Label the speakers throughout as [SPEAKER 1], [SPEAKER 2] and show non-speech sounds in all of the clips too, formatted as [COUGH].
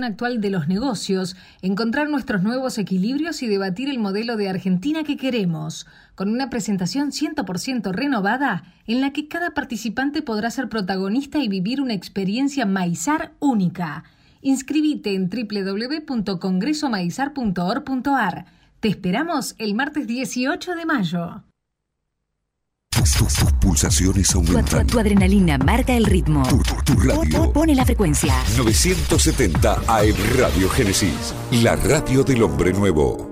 [SPEAKER 1] actual de los negocios, encontrar nuestros nuevos equilibrios y debatir el modelo de Argentina que queremos, con una presentación 100% renovada en la que cada participante podrá ser protagonista y vivir una experiencia maizar única. Inscribite en www.congresomaizar.org.ar. Te esperamos el martes 18 de mayo.
[SPEAKER 2] Tus, pulsaciones aumentan.
[SPEAKER 3] Tu, adrenalina marca el ritmo.
[SPEAKER 2] Tu, radio.
[SPEAKER 3] Pone la frecuencia.
[SPEAKER 2] 970 AM Radio Génesis. La radio del hombre nuevo.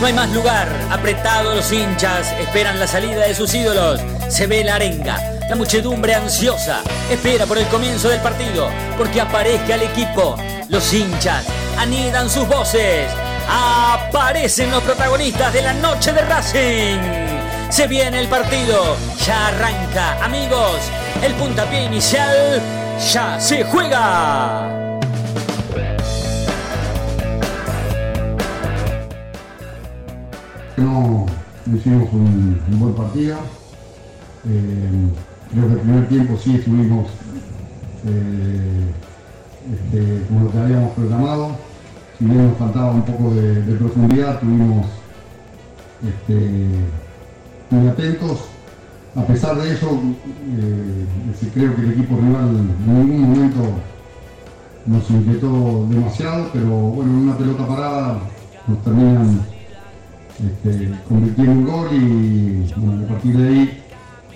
[SPEAKER 4] No hay más lugar. Apretados los hinchas esperan la salida de sus ídolos. Se ve la arenga. La muchedumbre ansiosa espera por el comienzo del partido porque aparezca el equipo. Los hinchas anidan sus voces. Aparecen los protagonistas de la noche de Racing. Se viene el partido. Ya arranca, amigos. El puntapié inicial ya se juega.
[SPEAKER 5] No hicimos un, buen partido. Eh, que el primer tiempo sí estuvimos eh, este, como lo que habíamos programado. Si bien nos faltaba un poco de, profundidad, tuvimos este, muy atentos. A pesar de eso, eh, creo que el equipo rival en ningún momento nos inquietó demasiado, pero bueno, en una pelota parada nos terminan este, convirtiendo un gol y bueno, a partir de ahí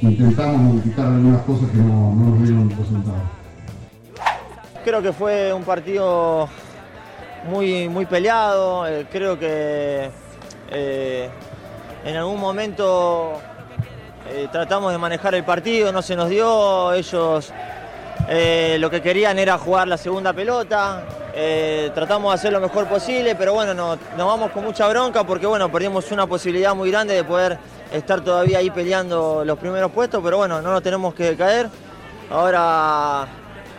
[SPEAKER 5] intentamos modificar algunas cosas que no, nos dieron resultado.
[SPEAKER 6] Creo que fue un partido muy, muy peleado, eh, creo que eh, en algún momento eh, tratamos de manejar el partido, no se nos dio, ellos lo que querían era jugar la segunda pelota, tratamos de hacer lo mejor posible, pero bueno, nos vamos con mucha bronca porque bueno, perdimos una posibilidad muy grande de poder estar todavía ahí peleando los primeros puestos, pero bueno, no nos tenemos que caer. Ahora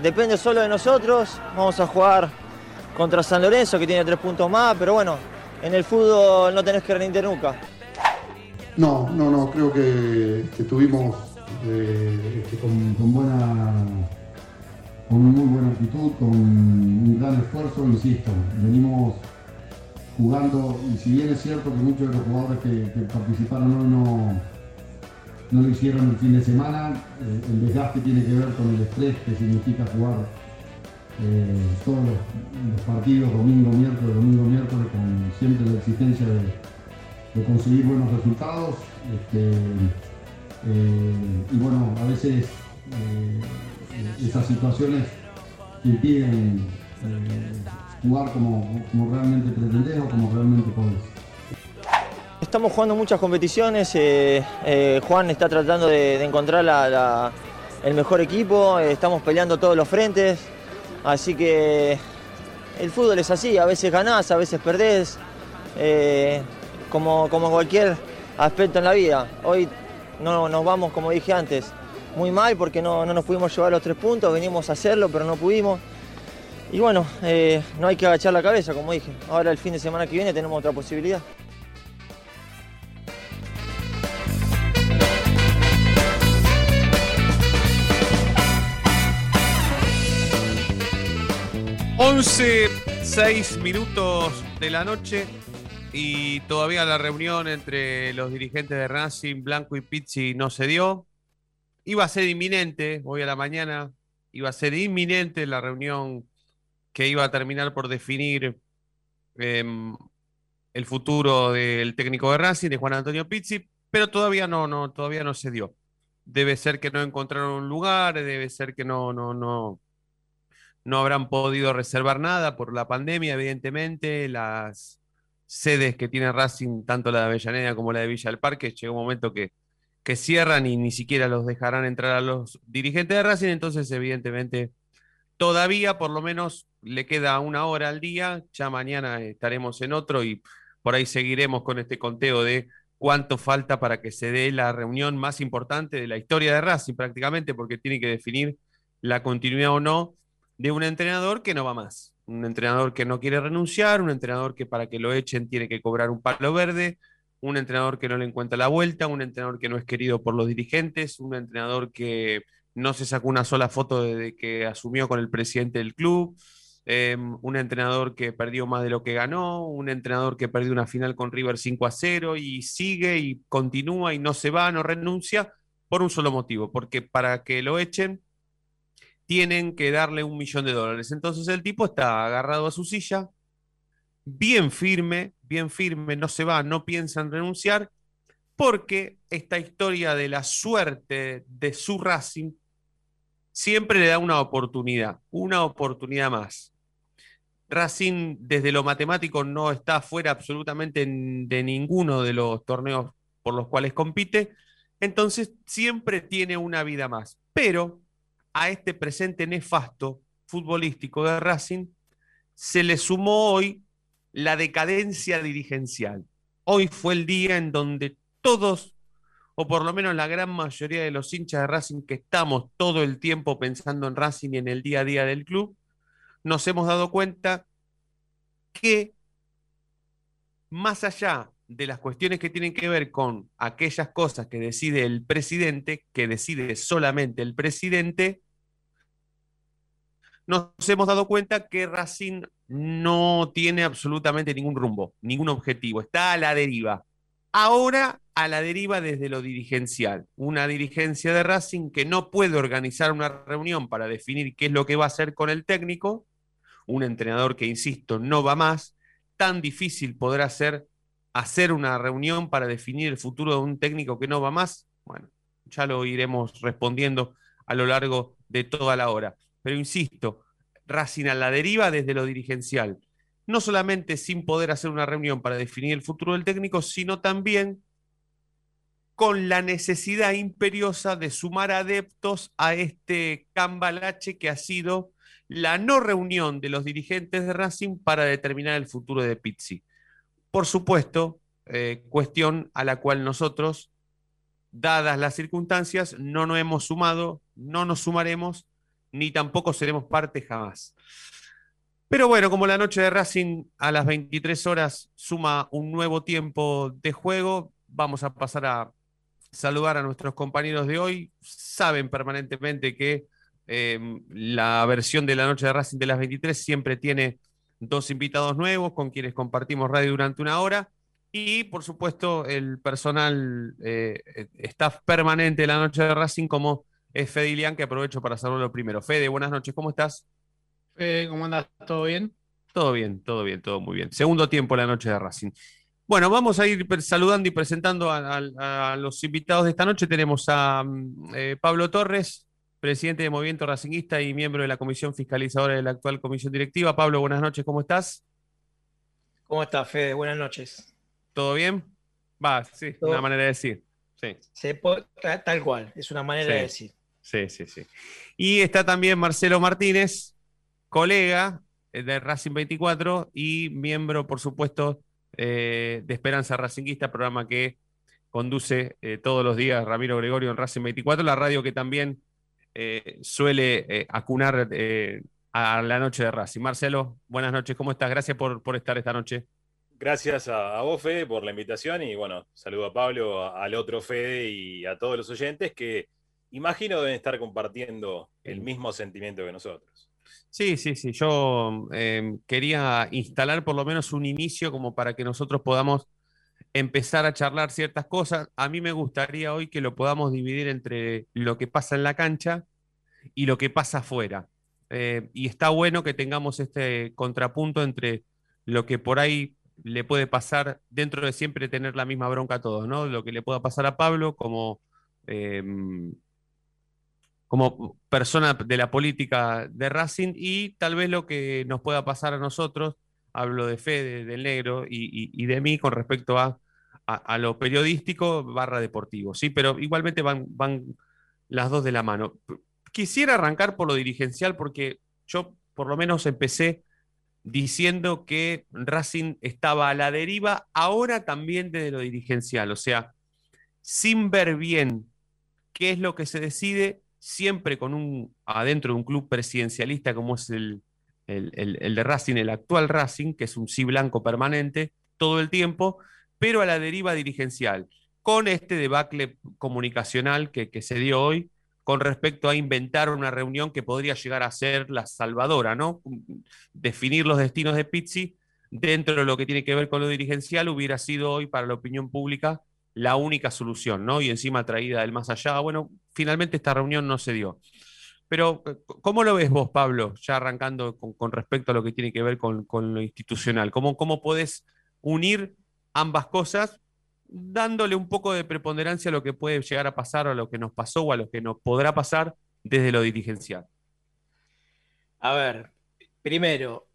[SPEAKER 6] depende solo de nosotros, vamos a jugar contra San Lorenzo que tiene tres puntos más, pero bueno, en el fútbol no tenés que rendir nunca.
[SPEAKER 5] No, no, no, creo que, estuvimos eh, este, con, buena con muy buena actitud, con un gran esfuerzo, insisto, venimos jugando, y si bien es cierto que muchos de los jugadores que, participaron hoy no, no lo hicieron el fin de semana, eh, el desgaste tiene que ver con el estrés que significa jugar eh, todos los, partidos, domingo, miércoles, domingo, miércoles, con siempre la exigencia de, conseguir buenos resultados. Este, eh, y bueno, a veces esas situaciones impiden jugar como, realmente pretendés o como realmente podés.
[SPEAKER 6] Estamos jugando muchas competiciones, eh, eh, Juan está tratando de, encontrar el mejor equipo, eh, estamos peleando todos los frentes, así que el fútbol es así, a veces ganás, a veces perdés, como, como cualquier aspecto en la vida. Hoy no nos vamos, como dije antes, muy mal porque no, no nos pudimos llevar los tres puntos, venimos a hacerlo, pero no pudimos. Y bueno, eh, no hay que agachar la cabeza, como dije. Ahora el fin de semana que viene tenemos otra posibilidad.
[SPEAKER 7] Once, seis minutos de la noche y todavía la reunión entre los dirigentes de Racing, Blanco y Pizzi no se dio. Iba a ser inminente, hoy a la mañana, iba a ser inminente la reunión que iba a terminar por definir em, el futuro del técnico de Racing, de Juan Antonio Pizzi, pero todavía no, no, todavía no se dio. Debe ser que no encontraron un lugar, debe ser que no, no, no, no habrán podido reservar nada por la pandemia, evidentemente. Las sedes que tiene Racing, tanto la de Avellaneda como la de Villa del Parque, llega un momento que, que cierran y ni siquiera los dejarán entrar a los dirigentes de Racing, entonces evidentemente todavía por lo menos le queda una hora al día, ya mañana estaremos en otro y por ahí seguiremos con este conteo de cuánto falta para que se dé la reunión más importante de la historia de Racing prácticamente, porque tiene que definir la continuidad o no de un entrenador que no va más, un entrenador que no quiere renunciar, un entrenador que para que lo echen tiene que cobrar un palo verde, un entrenador que no le encuentra la vuelta, un entrenador que no es querido por los dirigentes, un entrenador que no se sacó una sola foto desde que asumió con el presidente del club, em, un entrenador que perdió más de lo que ganó, un entrenador que perdió una final con River 5 a 0 y sigue y continúa y no se va, no renuncia, por un solo motivo, porque para que lo echen tienen que darle un millón de dólares. Entonces el tipo está agarrado a su silla, bien firme, bien firme, no se va, no piensa en renunciar, porque esta historia de la suerte de su Racing siempre le da una oportunidad, una oportunidad más. Racing desde lo matemático no está fuera absolutamente de ninguno de los torneos por los cuales compite, entonces siempre tiene una vida más. Pero a este presente nefasto futbolístico de Racing se le sumó hoy la decadencia dirigencial. Hoy fue el día en donde todos, o por lo menos la gran mayoría de los hinchas de Racing que estamos todo el tiempo pensando en Racing y en el día a día del club, nos hemos dado cuenta que más allá de las cuestiones que tienen que ver con aquellas cosas que decide el presidente, que decide solamente el presidente, nos hemos dado cuenta que Racing no tiene absolutamente ningún rumbo, ningún objetivo, está a la deriva. Ahora a la deriva desde lo dirigencial. Una dirigencia de Racing que no puede organizar una reunión para definir qué es lo que va a hacer con el técnico, un entrenador que, insisto, no va más, tan difícil podrá ser hacer una reunión para definir el futuro de un técnico que no va más? Bueno, ya lo iremos respondiendo a lo largo de toda la hora. Pero insisto, Racing a la deriva desde lo dirigencial. No solamente sin poder hacer una reunión para definir el futuro del técnico, sino también con la necesidad imperiosa de sumar adeptos a este cambalache que ha sido la no reunión de los dirigentes de Racing para determinar el futuro de Pizzi. Por supuesto, eh, cuestión a la cual nosotros, dadas las circunstancias, no nos hemos sumado, no nos sumaremos, ni tampoco seremos parte jamás. Pero bueno, como la noche de Racing a las 23 horas suma un nuevo tiempo de juego, vamos a pasar a saludar a nuestros compañeros de hoy. Saben permanentemente que eh, la versión de la noche de Racing de las 23 siempre tiene dos invitados nuevos con quienes compartimos radio durante una hora y por supuesto el personal eh, staff permanente de la noche de Racing como es Fede Ilián, que aprovecho para saludarlo primero. Fede, buenas noches, ¿cómo estás?
[SPEAKER 8] Fede, ¿cómo andas? ¿Todo bien?
[SPEAKER 7] Todo bien, todo bien, todo muy bien. Segundo tiempo la noche de Racing. Bueno, vamos a ir saludando y presentando a, los invitados de esta noche. Tenemos a mm, eh, Pablo Torres, presidente de Movimiento Racinguista y miembro de la comisión fiscalizadora de la actual comisión directiva. Pablo, buenas noches, ¿cómo estás?
[SPEAKER 8] ¿Cómo estás, Fede? Buenas noches.
[SPEAKER 7] ¿Todo bien? Va, sí, una manera de decir. Sí.
[SPEAKER 8] tal cual, es una manera de decir.
[SPEAKER 7] Sí, sí, sí. Y está también Marcelo Martínez, colega eh, de Racing 24 y miembro, por supuesto, eh, de Esperanza Racinguista, programa que conduce eh, todos los días Ramiro Gregorio en Racing 24, la radio que también suele acunar a la noche de Racing. Marcelo, buenas noches, ¿cómo estás? Gracias por, por estar esta noche.
[SPEAKER 9] Gracias a, vos, Fede, por la invitación y bueno, saludo a Pablo, al otro Fede y a todos los oyentes que imagino deben estar compartiendo el mismo sentimiento que nosotros.
[SPEAKER 7] Sí, sí, sí. Yo quería instalar por lo menos un inicio como para que nosotros podamos empezar a charlar ciertas cosas. A mí me gustaría hoy que lo podamos dividir entre lo que pasa en la cancha y lo que pasa afuera. Eh, y está bueno que tengamos este contrapunto entre lo que por ahí le puede pasar dentro de siempre tener la misma bronca a todos, ¿no? Lo que le pueda pasar a Pablo como, em, como persona de la política de Racing y tal vez lo que nos pueda pasar a nosotros hablo de Fede, del negro y, de mí con respecto a, a, lo periodístico barra deportivo, ¿sí? Pero igualmente van, van las dos de la mano. Quisiera arrancar por lo dirigencial porque yo por lo menos empecé diciendo que Racing estaba a la deriva, ahora también desde lo dirigencial, o sea, sin ver bien qué es lo que se decide, siempre con un adentro de un club presidencialista como es el, el, de Racing, el actual Racing, que es un sí blanco permanente todo el tiempo, pero a la deriva dirigencial, con este debacle comunicacional que, que se dio hoy con respecto a inventar una reunión que podría llegar a ser la salvadora, ¿no? Definir los destinos de Pizzi dentro de lo que tiene que ver con lo dirigencial hubiera sido hoy para la opinión pública la única solución, ¿no? Y encima traída del más allá. Bueno, finalmente esta reunión no se dio. Pero, ¿cómo lo ves vos, Pablo, ya arrancando con, respecto a lo que tiene que ver con, lo institucional? ¿Cómo, ¿Cómo podés unir ambas cosas dándole un poco de preponderancia a lo que puede llegar a pasar o a lo que nos pasó o a lo que nos podrá pasar desde lo dirigencial.
[SPEAKER 8] A ver, primero,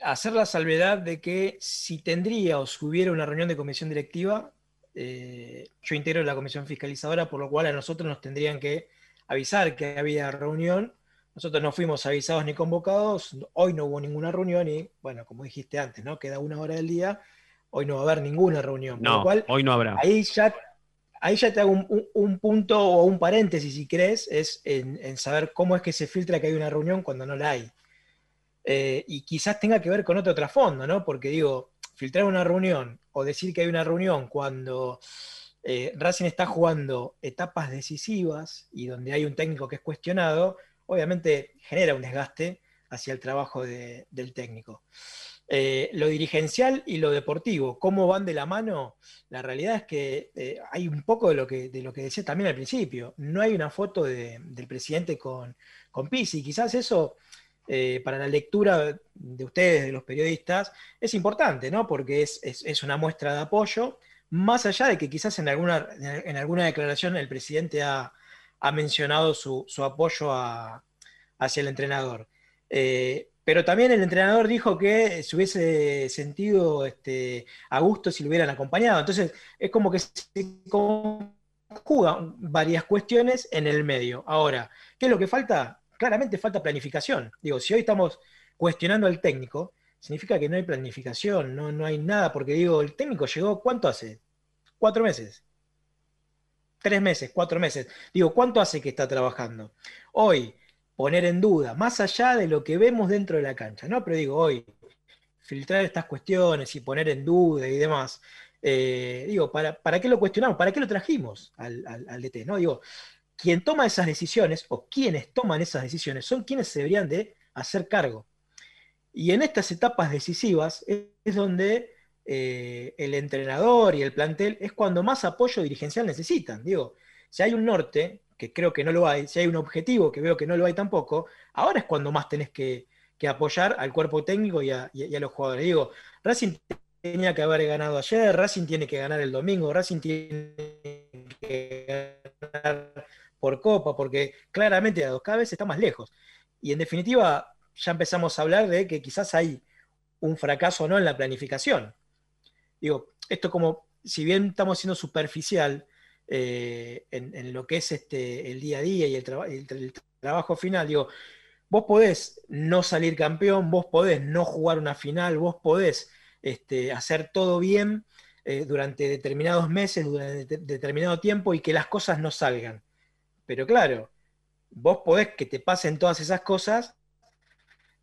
[SPEAKER 8] hacer la salvedad de que si tendría o si hubiera una reunión de comisión directiva, eh, yo integro la comisión fiscalizadora, por lo cual a nosotros nos tendrían que avisar que había reunión. Nosotros no fuimos avisados ni convocados, hoy no hubo ninguna reunión y, bueno, como dijiste antes, ¿no? Queda una hora del día hoy no va a haber ninguna reunión.
[SPEAKER 7] No, hoy no habrá.
[SPEAKER 8] Ahí ya, ahí ya te hago un, punto o un paréntesis, si crees, es en, saber cómo es que se filtra que hay una reunión cuando no la hay. Eh, y quizás tenga que ver con otro trasfondo, ¿no? Porque digo, filtrar una reunión o decir que hay una reunión cuando eh, Racing está jugando etapas decisivas y donde hay un técnico que es cuestionado, obviamente genera un desgaste hacia el trabajo del técnico. Eh, lo dirigencial y lo deportivo, ¿cómo van de la mano? La realidad es que eh, hay un poco de lo que, decía también al principio. No hay una foto del presidente con, con Pisi. Quizás eso, eh, para la lectura de ustedes, de los periodistas, es importante, ¿no? Porque es, una muestra de apoyo, más allá de que quizás en alguna, en alguna declaración el presidente ha, mencionado su, apoyo hacia el entrenador. Pero también el entrenador dijo que se hubiese sentido este, a gusto si lo hubieran acompañado. Entonces, es como que se conjugan varias cuestiones en el medio. Ahora, ¿qué es lo que falta? Claramente falta planificación. Digo, si hoy estamos cuestionando al técnico, significa que no hay planificación, no, no hay nada, porque digo, el técnico llegó, ¿cuánto hace? Cuatro meses. Tres meses, cuatro meses. Digo, ¿cuánto hace que está trabajando? Hoy, poner en duda, más allá de lo que vemos dentro de la cancha, ¿no? Pero digo, hoy, filtrar estas cuestiones y poner en duda y demás, eh, digo, ¿para, ¿para, qué lo cuestionamos? ¿Para qué lo trajimos al, al, DT? ¿no? Digo, quien toma esas decisiones o quienes toman esas decisiones son quienes se deberían de hacer cargo. Y en estas etapas decisivas es, donde eh, el entrenador y el plantel es cuando más apoyo dirigencial necesitan. Digo, si hay un norte, que creo que no lo hay, si hay un objetivo, que veo que no lo hay tampoco, ahora es cuando más tenés que, apoyar al cuerpo técnico y a, los jugadores. Digo, Racing tenía que haber ganado ayer, Racing tiene que ganar el domingo, Racing tiene que ganar por Copa, porque claramente a dos vez está más lejos. Y en definitiva, ya empezamos a hablar de que quizás hay un fracaso o no en la planificación. Digo, esto como, si bien estamos siendo superficial, eh, en, lo que es este, el día a día y el, trabajo final. Digo, vos podés no salir campeón, vos podés no jugar una final, vos podés este, hacer todo bien eh, durante determinados meses, durante determinado tiempo y que las cosas no salgan. Pero claro, vos podés que te pasen todas esas cosas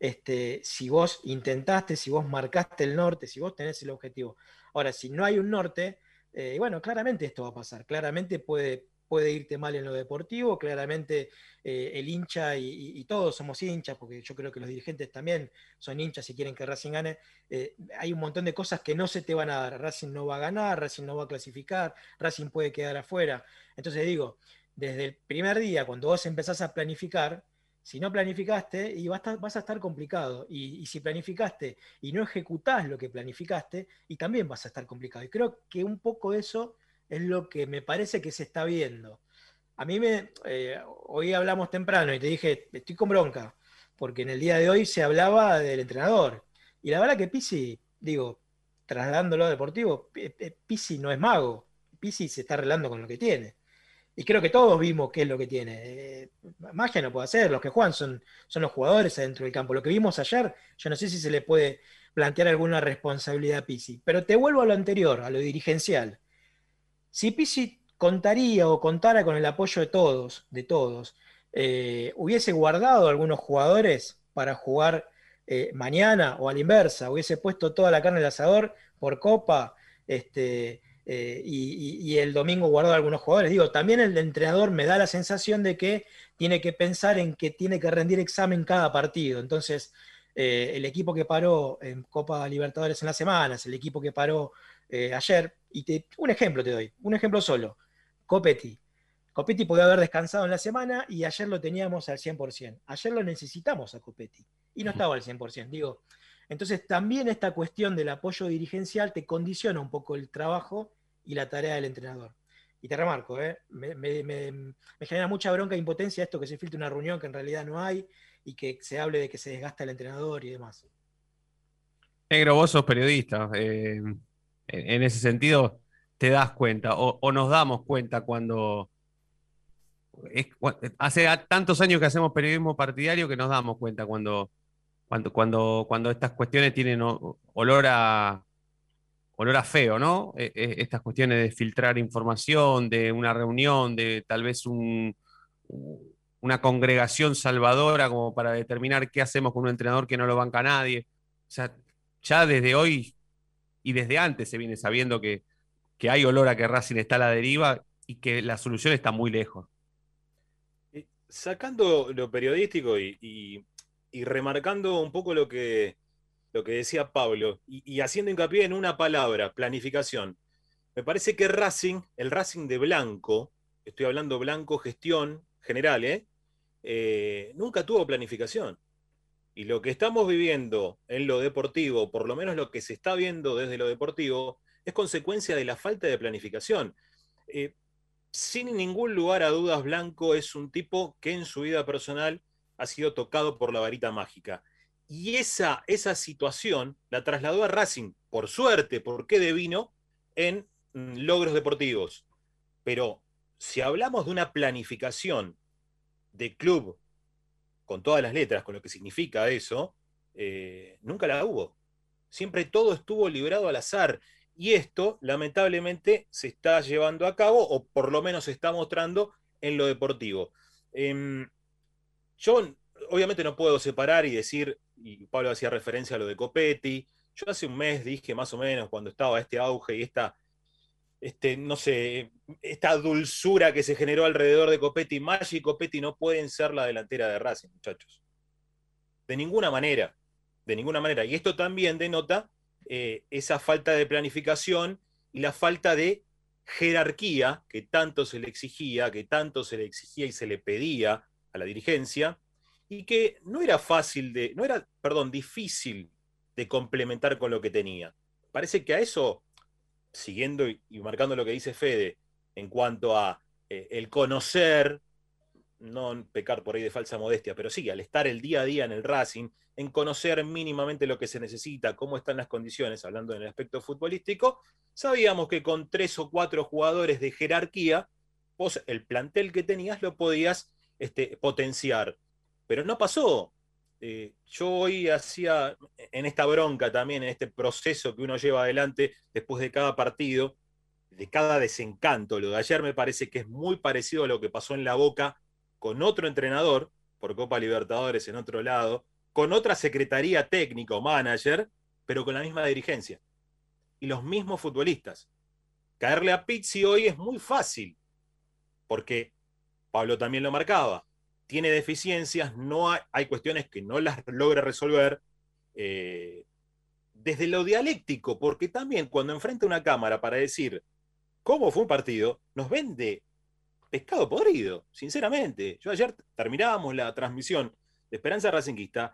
[SPEAKER 8] este, si vos intentaste, si vos marcaste el norte, si vos tenés el objetivo. Ahora, si no hay un norte, eh, y bueno, claramente esto va a pasar, claramente puede, puede irte mal en lo deportivo, claramente eh, el hincha y, todos somos hinchas, porque yo creo que los dirigentes también son hinchas si quieren que Racing gane, eh, hay un montón de cosas que no se te van a dar, Racing no va a ganar, Racing no va a clasificar, Racing puede quedar afuera. Entonces digo, desde el primer día, cuando vos empezás a planificar, si no planificaste, y vas, a, estar complicado. Y, si planificaste y no ejecutás lo que planificaste, y también vas a estar complicado. Y creo que un poco eso es lo que me parece que se está viendo. A mí me, eh, hoy hablamos temprano y te dije, estoy con bronca, porque en el día de hoy se hablaba del entrenador. Y la verdad que Pisi, digo, trasladándolo a deportivo, Pisi no es mago. Pisi se está arreglando con lo que tiene y creo que todos vimos qué es lo que tiene. Eh, magia no puede hacer, los que juegan son, son los jugadores adentro del campo. Lo que vimos ayer, yo no sé si se le puede plantear alguna responsabilidad a Pisi. Pero te vuelvo a lo anterior, a lo dirigencial. Si Pisi contaría o contara con el apoyo de todos, de todos, eh, hubiese guardado algunos jugadores para jugar eh, mañana o a la inversa, hubiese puesto toda la carne al asador por Copa este, eh, y, el domingo guardó a algunos jugadores. Digo, también el entrenador me da la sensación de que tiene que pensar en que tiene que rendir examen cada partido. Entonces, eh, el equipo que paró en Copa Libertadores en las semanas, el equipo que paró eh, ayer, y te, un ejemplo te doy, un ejemplo solo, Copetti. Copetti podía haber descansado en la semana y ayer lo teníamos al 100%. Ayer lo necesitamos a Copetti y no estaba al 100%. Digo, entonces también esta cuestión del apoyo dirigencial te condiciona un poco el trabajo y la tarea del entrenador. Y te remarco, ¿eh? me, genera mucha bronca e impotencia esto que se filtre una reunión que en realidad no hay y que se hable de que se desgasta el entrenador y demás.
[SPEAKER 7] Negro, vos sos periodista. Eh, en ese sentido, te das cuenta o, nos damos cuenta cuando... hace tantos años que hacemos periodismo partidario que nos damos cuenta cuando, cuando, cuando, cuando estas cuestiones tienen olor a, olor a feo, ¿no? E, e, estas cuestiones de filtrar información, de una reunión, de tal vez una congregación salvadora como para determinar qué hacemos con un entrenador que no lo banca nadie. O sea, ya desde hoy y desde antes se viene sabiendo que, hay olor a que Racing está a la deriva y que la solución está muy lejos.
[SPEAKER 9] Sacando lo periodístico y remarcando un poco lo que, lo que decía Pablo, y, haciendo hincapié en una palabra, planificación. Me parece que Racing, el Racing de Blanco, estoy hablando Blanco gestión general, ¿eh? ¿eh? nunca tuvo planificación. Y lo que estamos viviendo en lo deportivo, por lo menos lo que se está viendo desde lo deportivo, es consecuencia de la falta de planificación. Eh, sin ningún lugar a dudas, Blanco es un tipo que en su vida personal ha sido tocado por la varita mágica. Y esa, esa situación la trasladó a Racing, por suerte, porque devino, en mm, logros deportivos. Pero si hablamos de una planificación de club con todas las letras, con lo que significa eso, eh, nunca la hubo. Siempre todo estuvo librado al azar. Y esto, lamentablemente, se está llevando a cabo, o por lo menos se está mostrando en lo deportivo. Em, yo obviamente no puedo separar y decir y Pablo hacía referencia a lo de Copetti. Yo hace un mes dije más o menos cuando estaba este auge y esta, este, no sé, esta dulzura que se generó alrededor de Copetti, Maggi y Copetti no pueden ser la delantera de Racing, muchachos. De ninguna manera, de ninguna manera. Y esto también denota eh, esa falta de planificación y la falta de jerarquía que tanto se le exigía, que tanto se le exigía y se le pedía a la dirigencia, y que no era fácil de, no era, perdón, difícil de complementar con lo que tenía. Parece que a eso, siguiendo y, marcando lo que dice Fede, en cuanto a eh, el conocer, no pecar por ahí de falsa modestia, pero sí, al estar el día a día en el Racing, en conocer mínimamente lo que se necesita, cómo están las condiciones, hablando en el aspecto futbolístico, sabíamos que con tres o cuatro jugadores de jerarquía, vos el plantel que tenías lo podías este, potenciar. Pero no pasó. Eh, yo hoy hacía, en esta bronca también, en este proceso que uno lleva adelante después de cada partido, de cada desencanto. Lo de ayer me parece que es muy parecido a lo que pasó en la Boca con otro entrenador, por Copa Libertadores en otro lado, con otra secretaría técnica o manager, pero con la misma dirigencia. Y los mismos futbolistas. Caerle a Pizzi hoy es muy fácil, porque Pablo también lo marcaba tiene deficiencias, no hay, cuestiones que no las logra resolver. Eh, desde lo dialéctico, porque también cuando enfrenta una cámara para decir cómo fue un partido, nos vende pescado podrido, sinceramente. Yo ayer terminábamos la transmisión de Esperanza Racingista,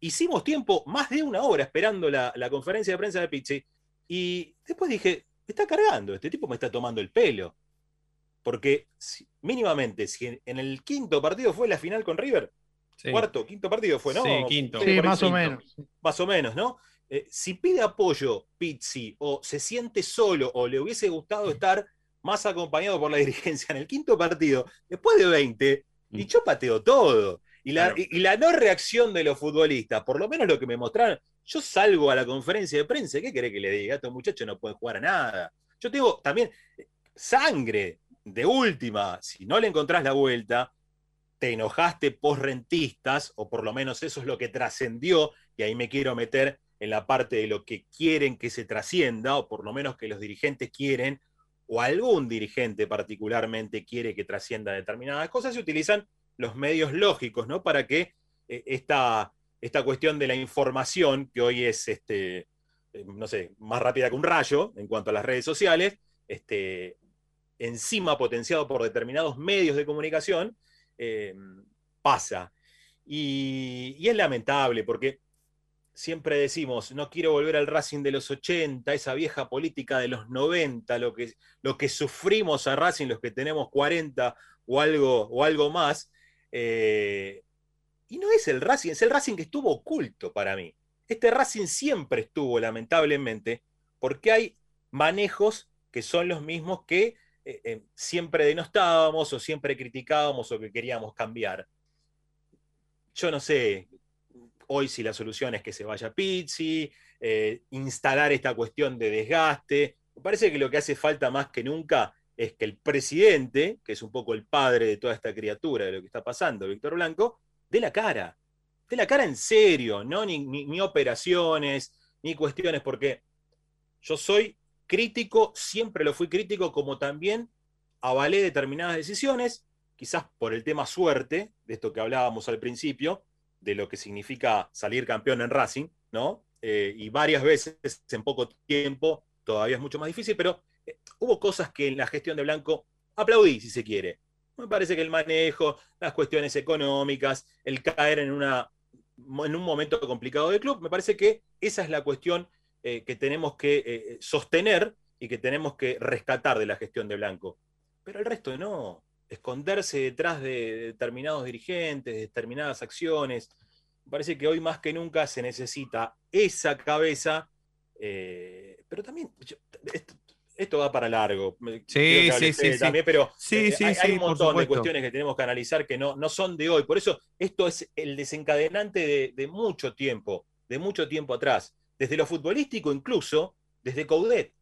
[SPEAKER 9] hicimos tiempo, más de una hora esperando la, la conferencia de prensa de Pizzi, y después dije, me está cargando, este tipo me está tomando el pelo. Porque mínimamente, si en, el quinto partido fue la final con River, cuarto, quinto partido fue, ¿no?
[SPEAKER 7] Sí, quinto.
[SPEAKER 8] Sí, más o menos.
[SPEAKER 9] Más o menos, ¿no? Eh, si pide apoyo Pizzi o se siente solo o le hubiese gustado estar más acompañado por la [LAUGHS] dirigencia en el quinto partido, después de 20, y yo pateo todo. Y la, y, la, no reacción de los futbolistas, por lo menos lo que me mostraron, yo salgo a la conferencia de prensa, ¿qué querés que le diga? Estos muchachos no pueden jugar a nada. Yo tengo también sangre, de última, si no le encontrás la vuelta, te enojaste post rentistas, o por lo menos eso es lo que trascendió, y ahí me quiero meter en la parte de lo que quieren que se trascienda, o por lo menos que los dirigentes quieren, o algún dirigente particularmente quiere que trascienda determinadas cosas, se utilizan los medios lógicos, ¿no? Para que eh, esta, esta cuestión de la información, que hoy es, este, eh, no sé, más rápida que un rayo en cuanto a las redes sociales, este, encima potenciado por determinados medios de comunicación, eh, pasa. Y, es lamentable porque siempre decimos, no quiero volver al Racing de los 80, esa vieja política de los 90, lo que, lo que sufrimos a Racing, los que tenemos 40 o algo, o algo más. Eh, y no es el Racing, es el Racing que estuvo oculto para mí. Este Racing siempre estuvo, lamentablemente, porque hay manejos que son los mismos que eh, eh, siempre denostábamos o siempre criticábamos o que queríamos cambiar. Yo no sé, Hoy si la solución es que se vaya Pizzi, eh, instalar esta cuestión de desgaste. Me parece que lo que hace falta más que nunca es que el presidente, que es un poco el padre de toda esta criatura, de lo que está pasando, Víctor Blanco, dé la cara. Dé la cara en serio, no ni, ni operaciones, ni cuestiones, porque yo soy crítico, siempre lo fui crítico, como también avalé determinadas decisiones, quizás por el tema suerte, de esto que hablábamos al principio, de lo que significa salir campeón en Racing, ¿no? Eh, y varias veces en poco tiempo, todavía es mucho más difícil, pero eh, hubo cosas que en la gestión de Blanco aplaudí, si se quiere. Me parece que el manejo, las cuestiones económicas, el caer en, una, en un momento complicado del club, me parece que esa es la cuestión eh, que tenemos que sostener y que tenemos que rescatar de la gestión de Blanco. Pero el resto no esconderse detrás de determinados dirigentes, de determinadas acciones. Me parece que hoy más que nunca se necesita esa cabeza, eh, pero también esto, va para largo.
[SPEAKER 7] Sí, sí, sí,
[SPEAKER 9] también, Pero eh, hay, un montón de cuestiones que tenemos que analizar que no, no son de hoy. Por eso esto es el desencadenante de, de mucho tiempo, de mucho tiempo atrás. Desde lo futbolístico incluso, desde Coudet.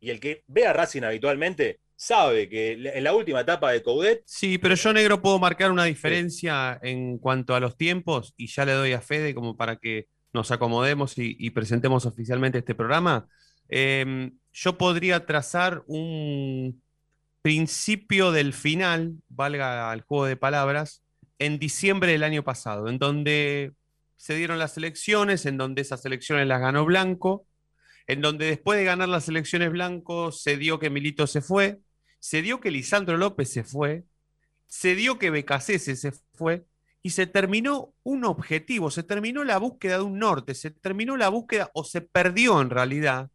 [SPEAKER 9] Y el que ve a Racing habitualmente sabe que en la última etapa de Coudet.
[SPEAKER 7] Sí, pero yo, negro, puedo marcar una diferencia en cuanto a los tiempos y ya le doy a Fede como para que nos acomodemos y, presentemos oficialmente este programa. Em, yo podría trazar un principio del final, valga el juego de palabras, en diciembre del año pasado, en donde se dieron las elecciones, en donde esas elecciones las ganó Blanco, en donde después de ganar las elecciones Blanco se dio que Milito se fue, se dio que Lisandro López se fue, se dio que Becasese se fue y se terminó un objetivo, se terminó la búsqueda de un norte, se terminó la búsqueda o se perdió en realidad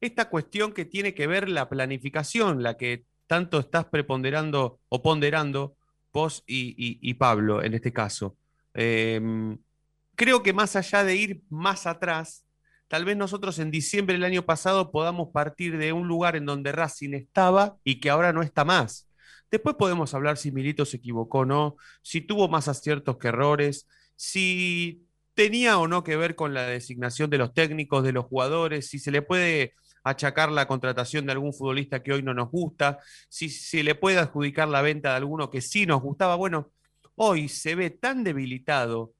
[SPEAKER 7] esta cuestión que tiene que ver la planificación, la que tanto estás preponderando o ponderando vos y, Pablo en este caso. Em, creo que más allá de ir más atrás, tal vez nosotros en diciembre del año pasado podamos partir de un lugar en donde Racing estaba y que ahora no está más. Después podemos hablar si Milito se equivocó o no, si tuvo más aciertos que errores, si tenía o no que ver con la designación de los técnicos, de los jugadores, si se le puede achacar la contratación de algún futbolista que hoy no nos gusta, si se le puede adjudicar la venta de alguno que sí nos gustaba. Bueno, hoy se ve tan debilitado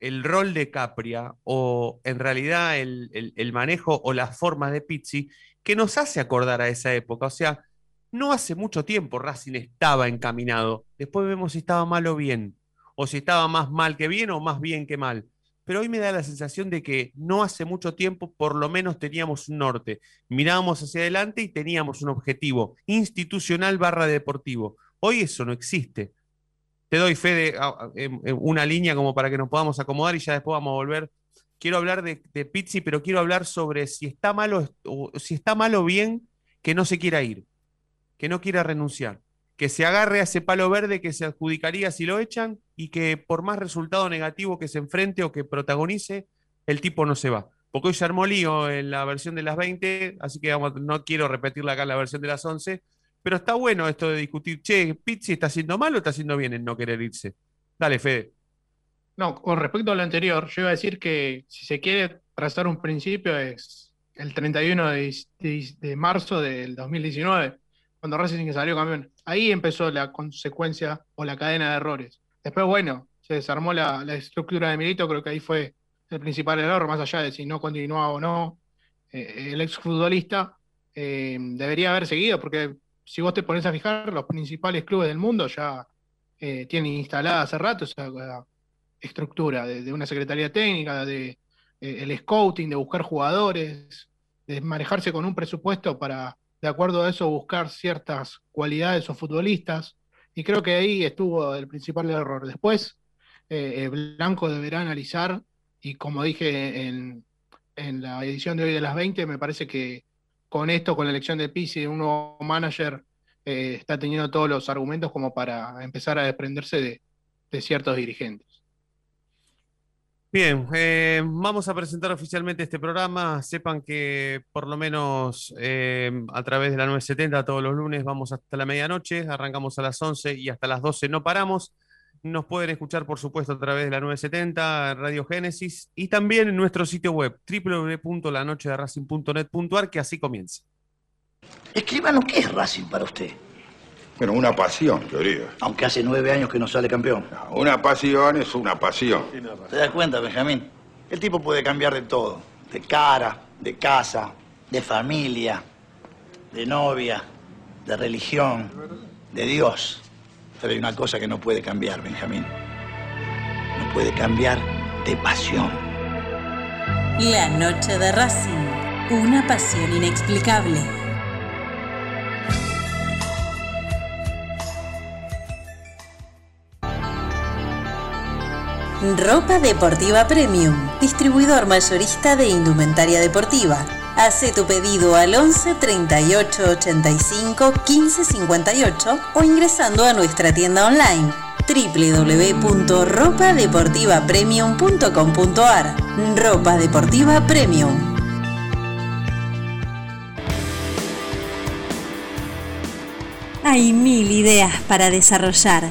[SPEAKER 7] el rol de Capria o en realidad el, manejo o las formas de Pizzi que nos hace acordar a esa época. O sea, no hace mucho tiempo Racing estaba encaminado. Después vemos si estaba mal o bien, o si estaba más mal que bien o más bien que mal. Pero hoy me da la sensación de que no hace mucho tiempo por lo menos teníamos un norte. Mirábamos hacia adelante y teníamos un objetivo institucional barra deportivo. Hoy eso no existe. Te doy fe de una línea como para que nos podamos acomodar y ya después vamos a volver. Quiero hablar de, Pizzi, pero quiero hablar sobre si está malo o si está malo bien que no se quiera ir, que no quiera renunciar, que se agarre a ese palo verde que se adjudicaría si lo echan y que por más resultado negativo que se enfrente o que protagonice, el tipo no se va. Porque hoy se armó lío en la versión de las 20, así que no quiero repetirla acá en la versión de las 11, pero está bueno esto de discutir, che, Pizzi está haciendo mal o está haciendo bien en no querer irse. Dale, Fede.
[SPEAKER 10] No, con respecto a lo anterior, yo iba a decir que si se quiere trazar un principio es el 31 de, marzo del 2019, cuando Racing salió campeón. Ahí empezó la consecuencia o la cadena de errores. Después, bueno, se desarmó la, estructura de Milito, creo que ahí fue el principal error, más allá de si no continuaba o no eh, el exfutbolista, eh, debería haber seguido, porque si vos te pones a fijar, los principales clubes del mundo ya eh, tienen instalada hace rato esa estructura de, una secretaría técnica, de eh, el scouting, de buscar jugadores, de manejarse con un presupuesto para, de acuerdo a eso, buscar ciertas cualidades o futbolistas. Y creo que ahí estuvo el principal error. Después, eh, Blanco deberá analizar, y como dije en, en, la edición de hoy de las 20, me parece que con esto, con la elección de Pizzi un nuevo manager, eh, está teniendo todos los argumentos como para empezar a desprenderse de, de ciertos dirigentes.
[SPEAKER 7] Bien, eh, vamos a presentar oficialmente este programa. Sepan que por lo menos eh, a través de la 970 todos los lunes vamos hasta la medianoche, arrancamos a las 11 y hasta las 12 no paramos. Nos pueden escuchar, por supuesto, a través de la 970, Radio Génesis y también en nuestro sitio web www.lanochederacing.net.ar, que así comienza.
[SPEAKER 11] Escribano, ¿qué es Racing para usted?
[SPEAKER 12] Bueno, una pasión, querido.
[SPEAKER 11] Aunque hace nueve años que no sale campeón.
[SPEAKER 12] Una pasión es una pasión.
[SPEAKER 11] ¿Te das cuenta, Benjamín? El tipo puede cambiar de todo. De cara, de casa, de familia, de novia, de religión, de Dios. Hay una cosa que no puede cambiar, Benjamín. No puede cambiar de pasión.
[SPEAKER 13] La noche de Racing. Una pasión inexplicable. Ropa Deportiva Premium, distribuidor mayorista de indumentaria deportiva. Hace tu pedido al 11 38 85 15 58 o ingresando a nuestra tienda online www.ropadeportivapremium.com.ar Ropa Deportiva Premium. Hay mil ideas para desarrollar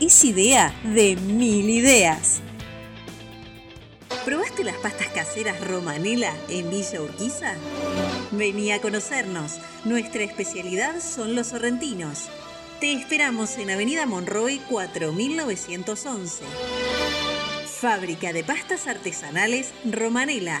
[SPEAKER 13] es idea de mil ideas. ¿Probaste las pastas caseras Romanela en Villa Urquiza? Vení a conocernos. Nuestra especialidad son los sorrentinos. Te esperamos en Avenida Monroy 4911. Fábrica de pastas artesanales Romanela.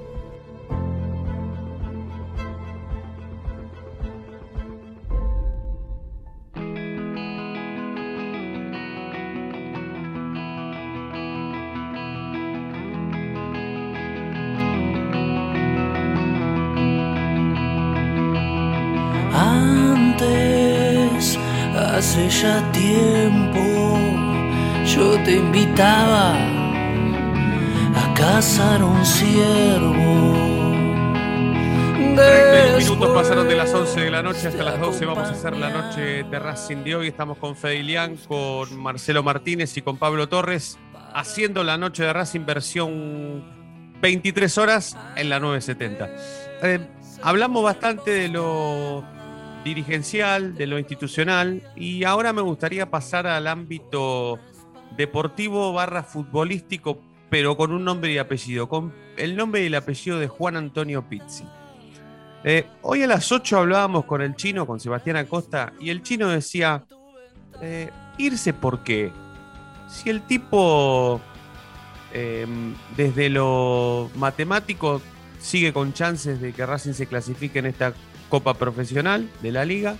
[SPEAKER 14] invitaba a cazar un ciervo.
[SPEAKER 7] 30 minutos pasaron de las 11 de la noche hasta las 12. Vamos a hacer la noche de Racing de hoy. Estamos con Fedilian, con Marcelo Martínez y con Pablo Torres haciendo la noche de Racing versión 23 horas en la 970. Eh, hablamos bastante de lo dirigencial, de lo institucional, y ahora me gustaría pasar al ámbito deportivo barra futbolístico, pero con un nombre y apellido, con el nombre y el apellido de Juan Antonio Pizzi. Eh, hoy a las 8 hablábamos con el chino, con Sebastián Acosta, y el chino decía, eh, irse por qué. Si el tipo, eh, desde lo matemático, sigue con chances de que Racing se clasifique en esta Copa Profesional de la Liga.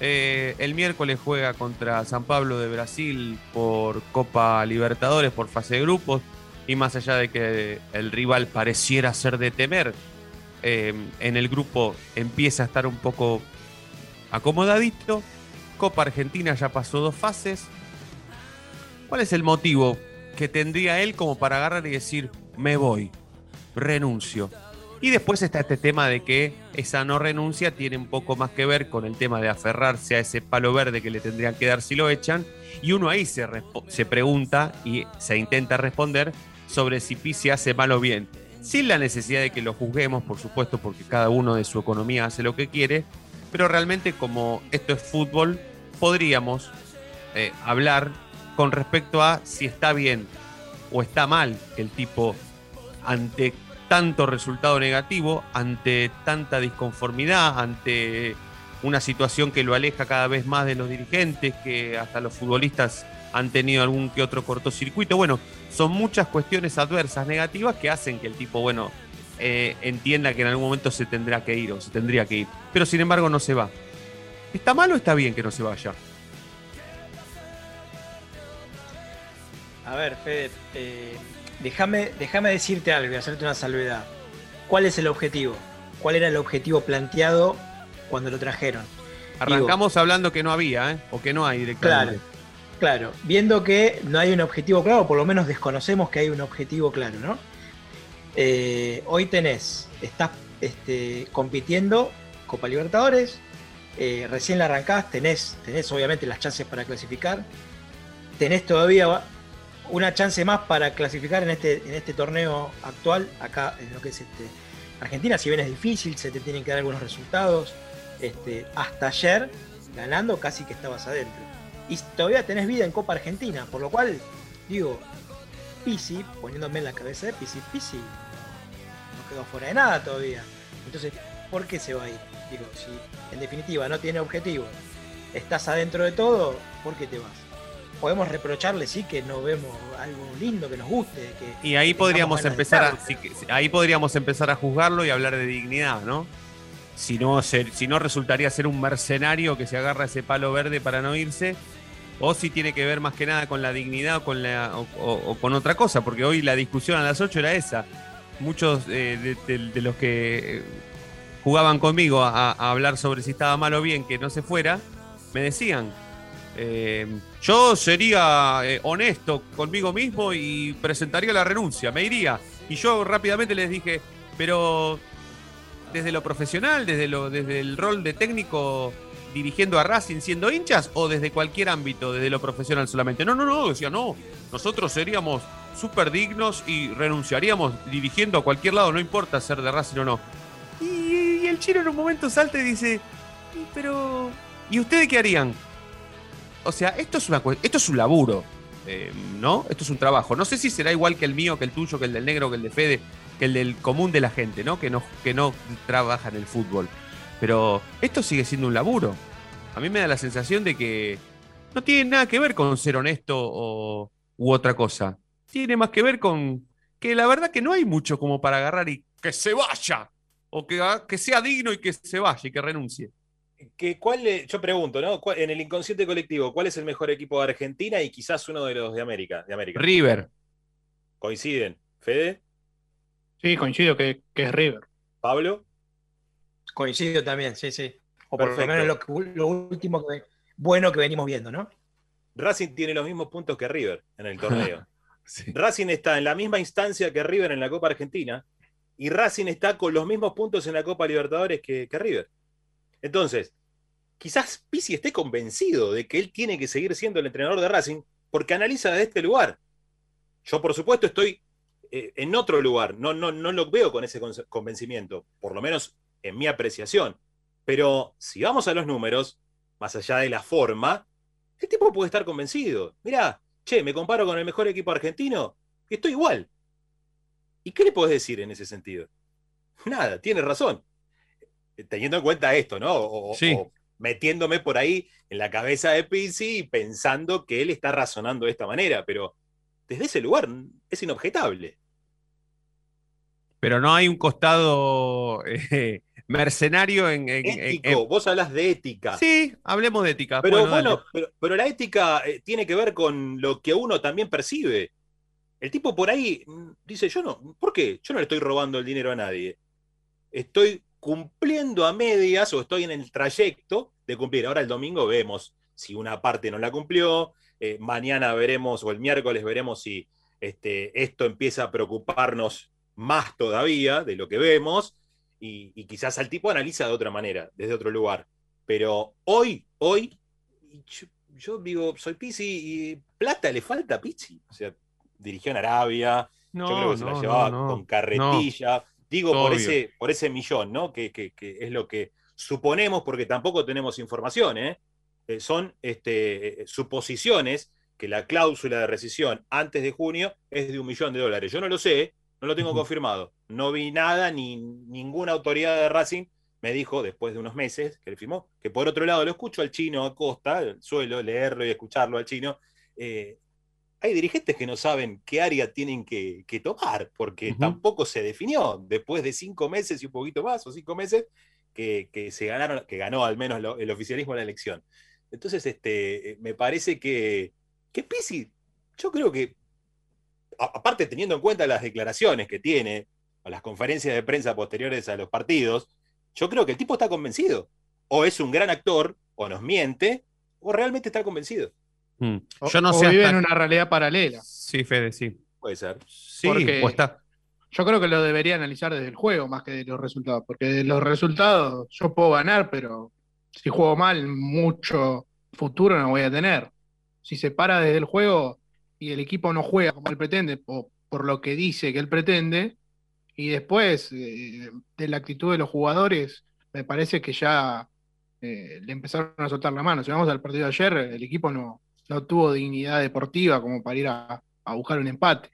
[SPEAKER 7] Eh, el miércoles juega contra San Pablo de Brasil por Copa Libertadores, por fase de grupos. y más allá de que el rival pareciera ser de temer, eh, en el grupo empieza a estar un poco acomodadito. Copa Argentina ya pasó dos fases. ¿Cuál es el motivo que tendría él como para agarrar y decir, me voy, renuncio? Y después está este tema de que esa no renuncia tiene un poco más que ver con el tema de aferrarse a ese palo verde que le tendrían que dar si lo echan. Y uno ahí se, se pregunta y se intenta responder sobre si Pizzi hace mal o bien. Sin la necesidad de que lo juzguemos, por supuesto, porque cada uno de su economía hace lo que quiere. Pero realmente como esto es fútbol, podríamos eh, hablar con respecto a si está bien o está mal el tipo ante tanto resultado negativo, ante tanta disconformidad, ante una situación que lo aleja cada vez más de los dirigentes, que hasta los futbolistas han tenido algún que otro cortocircuito. Bueno, son muchas cuestiones adversas, negativas, que hacen que el tipo, bueno, eh, entienda que en algún momento se tendrá que ir o se tendría que ir. Pero sin embargo no se va. ¿Está mal o está bien que no se vaya?
[SPEAKER 8] A ver, Fede, eh, déjame, déjame decirte algo y hacerte una salvedad. ¿Cuál es el objetivo? ¿Cuál era el objetivo planteado cuando lo trajeron?
[SPEAKER 7] Arrancamos hablando que no había, ¿eh? O que no hay directamente.
[SPEAKER 8] Claro, claro. Viendo que no hay un objetivo claro, por lo menos desconocemos que hay un objetivo claro, ¿no? Eh, hoy tenés, estás este, compitiendo Copa Libertadores, eh, recién la arrancás, tenés, tenés obviamente las chances para clasificar, tenés todavía una chance más para clasificar en este, en este torneo actual, acá en lo que es este, Argentina, si bien es difícil, se te tienen que dar algunos resultados. Este, hasta ayer, ganando, casi que estabas adentro. Y todavía tenés vida en Copa Argentina, por lo cual, digo, Pisi, poniéndome en la cabeza de Pisi, Pisi no quedó fuera de nada todavía. Entonces, ¿por qué se va a ir? Digo, si en definitiva no tiene objetivo, estás adentro de todo, ¿por qué te vas? Podemos reprocharle, sí, que no vemos algo lindo que nos guste. Que,
[SPEAKER 7] y ahí podríamos empezar a, ahí podríamos empezar a juzgarlo y hablar de dignidad, ¿no? Si no, si no resultaría ser un mercenario que se agarra ese palo verde para no irse, o si tiene que ver más que nada con la dignidad o con, la, o, con otra cosa, porque hoy la discusión a las 8 era esa. Muchos eh, de, los que jugaban conmigo a, a hablar sobre si estaba mal o bien que no se fuera, me decían, eh, yo sería eh, honesto conmigo mismo y presentaría la renuncia, me iría. Y yo rápidamente les dije, pero desde lo profesional, desde, lo, desde el rol de técnico dirigiendo a Racing siendo hinchas o desde cualquier ámbito, desde lo profesional solamente. No, no, no, decía, no, nosotros seríamos súper dignos y renunciaríamos dirigiendo a cualquier lado, no importa ser de Racing o no. Y, y el chino en un momento salta y dice, pero ¿y ustedes qué harían? O sea, esto es, una, esto es un laburo, eh, ¿no? Esto es un trabajo. No sé si será igual que el mío, que el tuyo, que el del negro, que el de Fede, que el del común de la gente, ¿no? Que no, que no trabaja en el fútbol. Pero esto sigue siendo un laburo. A mí me da la sensación de que no tiene nada que ver con ser honesto o, u otra cosa. Tiene más que ver con que la verdad que no hay mucho como para agarrar y que se vaya. O que, que sea digno y que se vaya y que renuncie
[SPEAKER 9] cuál, yo pregunto, ¿no? En el inconsciente colectivo, ¿cuál es el mejor equipo de Argentina y quizás uno de los de América? De América?
[SPEAKER 7] River.
[SPEAKER 9] ¿Coinciden? ¿Fede?
[SPEAKER 10] Sí, coincido que, es River.
[SPEAKER 9] ¿Pablo?
[SPEAKER 8] Coincido también, sí, sí. O por lo menos lo, último bueno que venimos viendo, ¿no?
[SPEAKER 9] Racing tiene los mismos puntos que River en el [LAUGHS] torneo. Racing está en la misma instancia que River en la Copa Argentina y Racing está con los mismos puntos en la Copa Libertadores que River. Entonces, quizás Pizzi esté convencido de que él tiene que seguir siendo el entrenador de Racing porque analiza desde este lugar. Yo, por supuesto, estoy eh, en otro lugar, no, no, no lo veo con ese convencimiento, por lo menos en mi apreciación. Pero si vamos a los números, más allá de la forma, el tipo puede estar convencido. Mirá, che, me comparo con el mejor equipo argentino, estoy igual. ¿Y qué le podés decir en ese sentido? Nada, tiene razón teniendo en cuenta esto, ¿no? O, metiéndome por ahí en la cabeza de Pizzi y pensando que él está razonando de esta manera, pero desde ese lugar es inobjetable.
[SPEAKER 7] Pero no hay un costado eh, mercenario en,
[SPEAKER 9] Ético, vos hablas de ética.
[SPEAKER 7] Sí, hablemos de ética.
[SPEAKER 9] Pero bueno, pero, la ética eh, tiene que ver con lo que uno también percibe. El tipo por ahí mm, dice, yo no, ¿por qué? Yo no le estoy robando el dinero a nadie. Estoy cumpliendo a medias o estoy en el trayecto de cumplir. Ahora el domingo vemos si una parte no la cumplió, eh, mañana veremos o el miércoles veremos si este, esto empieza a preocuparnos más todavía de lo que vemos y, y quizás al tipo analiza de otra manera, desde otro lugar. Pero hoy, hoy, yo, yo digo, soy Pizzi y plata le falta a Pizzi. O sea, dirigió en Arabia,
[SPEAKER 7] No,
[SPEAKER 9] yo creo que se
[SPEAKER 7] no,
[SPEAKER 9] la llevaba
[SPEAKER 7] no,
[SPEAKER 9] con carretilla. Digo, por ese, por ese millón, ¿no? Que, que- que es lo que suponemos, porque tampoco tenemos información, ¿eh? Eh, son este, eh, suposiciones que la cláusula de rescisión antes de junio es de un millón de dólares. Yo no lo sé, no lo tengo confirmado. No vi nada, ni ninguna autoridad de Racing me dijo, después de unos meses que le firmó, que por otro lado lo escucho al chino Acosta, suelo leerlo y escucharlo al chino. eh, hay dirigentes que no saben qué área tienen que, que tomar, porque tampoco se definió. Después de cinco meses y un poquito más, o cinco meses, que, que se ganaron, que ganó al menos lo- el oficialismo la elección. Entonces, este, eh, me parece que, que Pizzi, yo creo que, a- aparte teniendo en cuenta las declaraciones que tiene, o las conferencias de prensa posteriores a los partidos, yo creo que el tipo está convencido. O es un gran actor, o nos miente, o realmente está convencido.
[SPEAKER 7] Mm.
[SPEAKER 10] O-
[SPEAKER 7] Yo no
[SPEAKER 10] o
[SPEAKER 7] sé
[SPEAKER 10] vive
[SPEAKER 7] hasta-
[SPEAKER 10] en una realidad paralela.
[SPEAKER 7] Sí, Fede, sí.
[SPEAKER 9] Puede ser.
[SPEAKER 7] Sí,
[SPEAKER 10] Porque
[SPEAKER 7] o está.
[SPEAKER 10] Yo creo que lo debería analizar desde el juego más que de los resultados, porque de los resultados yo puedo ganar, pero si juego mal, mucho futuro no voy a tener. Si se para desde el juego y el equipo no juega como él pretende, o por lo que dice que él pretende, y después eh, de la actitud de los jugadores, me parece que ya eh, le empezaron a soltar la mano. Si vamos al partido de ayer, el equipo no, no tuvo dignidad deportiva como para ir a, a buscar un empate.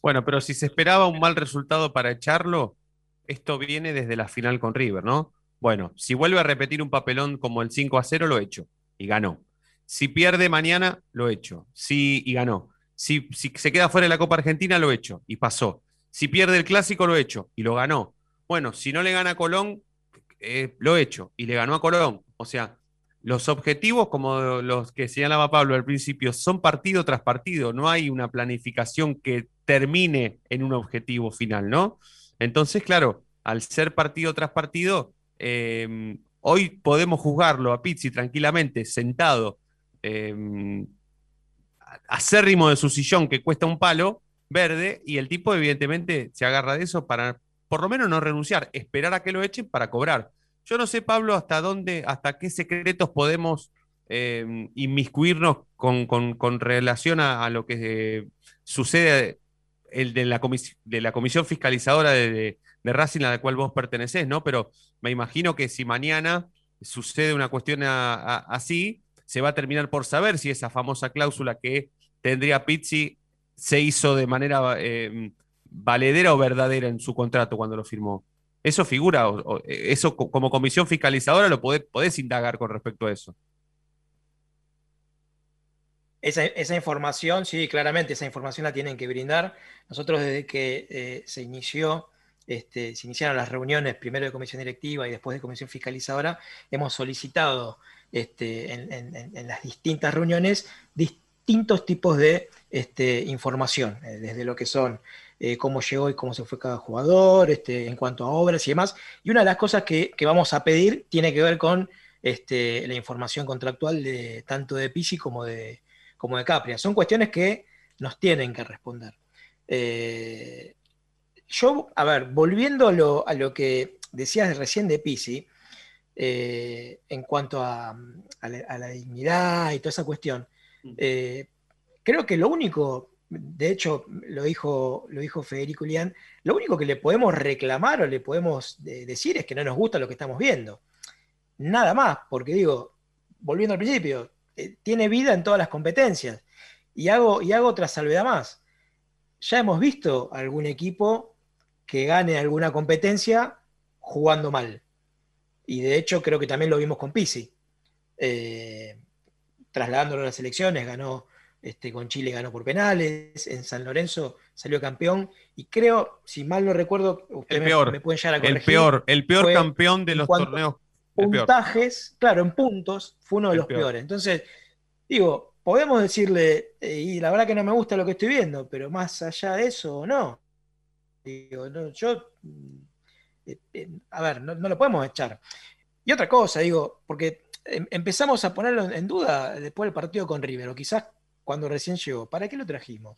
[SPEAKER 7] Bueno, pero si se esperaba un mal resultado para echarlo, esto viene desde la final con River, ¿no? Bueno, si vuelve a repetir un papelón como el 5 a 0, lo hecho y ganó. Si pierde mañana, lo hecho. Sí, y ganó. Si, si se queda fuera de la Copa Argentina, lo hecho y pasó. Si pierde el clásico, lo hecho y lo ganó. Bueno, si no le gana a Colón, eh, lo hecho y le ganó a Colón. O sea, los objetivos, como los que señalaba Pablo al principio, son partido tras partido. No hay una planificación que termine en un objetivo final, ¿no? Entonces, claro, al ser partido tras partido, eh, hoy podemos juzgarlo a Pizzi tranquilamente, sentado, eh, acérrimo de su sillón que cuesta un palo verde, y el tipo, evidentemente, se agarra de eso para por lo menos no renunciar, esperar a que lo echen para cobrar. Yo no sé, Pablo, hasta dónde, hasta qué secretos podemos eh, inmiscuirnos con, relación a, lo que eh, sucede el de la, de la comisión fiscalizadora de, Racing a la cual vos pertenecés, ¿no? Pero me imagino que si mañana sucede una cuestión así, se va a terminar por saber si esa famosa cláusula que tendría Pizzi se hizo de manera eh, valedera o verdadera en su contrato cuando lo firmó. Eso figura, o- eso co- como comisión fiscalizadora lo podés, indagar con respecto a eso.
[SPEAKER 8] Esa, información, sí, claramente esa información la tienen que brindar. Nosotros desde que eh, se inició, este, se iniciaron las reuniones primero de comisión directiva y después de comisión fiscalizadora, hemos solicitado este, en las distintas reuniones distintos tipos de este, información, eh, desde lo que son eh, cómo llegó y cómo se fue cada jugador, este, en cuanto a obras y demás. Y una de las cosas que, que vamos a pedir tiene que ver con este, la información contractual de tanto de Pisi como de, como de Capria. Son cuestiones que nos tienen que responder. Eh, yo, a ver, volviendo a lo, a lo que decías recién de Pisi, eh, en cuanto a, a la, a la dignidad y toda esa cuestión, eh, creo que lo único, de hecho, lo dijo, lo dijo Federico Lián, lo único que le podemos reclamar o le podemos eh, decir es que no nos gusta lo que estamos viendo. Nada más, porque digo, volviendo al principio, eh, tiene vida en todas las competencias. Y hago, y hago otra salvedad más. Ya hemos visto algún equipo que gane alguna competencia jugando mal. Y de hecho creo que también lo vimos con Pisi. Eh, trasladándolo a las elecciones, ganó este, con Chile, ganó por penales, en San Lorenzo salió campeón. Y creo, si mal no recuerdo, ustedes
[SPEAKER 7] El
[SPEAKER 8] me-
[SPEAKER 7] peor,
[SPEAKER 8] me, pueden llegar a
[SPEAKER 7] el
[SPEAKER 8] corregir.
[SPEAKER 7] peor, el peor campeón de los torneos. El peor.
[SPEAKER 8] puntajes, claro, en puntos, fue uno de
[SPEAKER 7] El
[SPEAKER 8] los
[SPEAKER 7] peor.
[SPEAKER 8] peores. Entonces, digo, podemos decirle, eh, y la verdad que no me gusta lo que estoy viendo, pero más allá de eso, no. Digo, no, yo, mm, eh, eh, a ver, no, no lo podemos echar. Y otra cosa, digo, porque em- empezamos a ponerlo en duda después del partido con River, o quizás cuando recién llegó. ¿Para qué lo trajimos?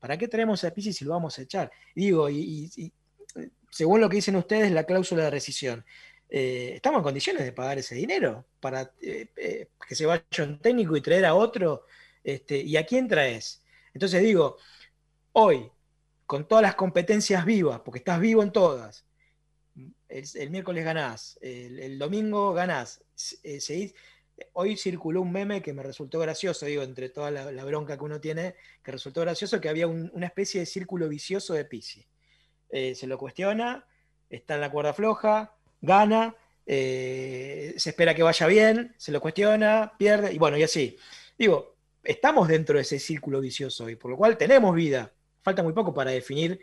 [SPEAKER 8] ¿Para qué traemos a Pizzi si lo vamos a echar? Digo, y, eh, según lo que dicen ustedes, la cláusula de rescisión. Eh, ¿Estamos en condiciones de pagar ese dinero para eh, que se vaya un técnico y traer a otro? Este, ¿Y a quién traes? Entonces digo, hoy, con todas las competencias vivas, porque estás vivo en todas, el, miércoles ganás, el, el domingo ganás, seguís- hoy circuló un meme que me resultó gracioso, digo, entre toda la, bronca que uno tiene, que resultó gracioso, que había un- una especie de círculo vicioso de Pisi. Eh, se lo cuestiona, está en la cuerda floja, gana, eh, se espera que vaya bien, se lo cuestiona, pierde, y bueno, y así. Digo, estamos dentro de ese círculo vicioso hoy, por lo cual tenemos vida. Falta muy poco para definir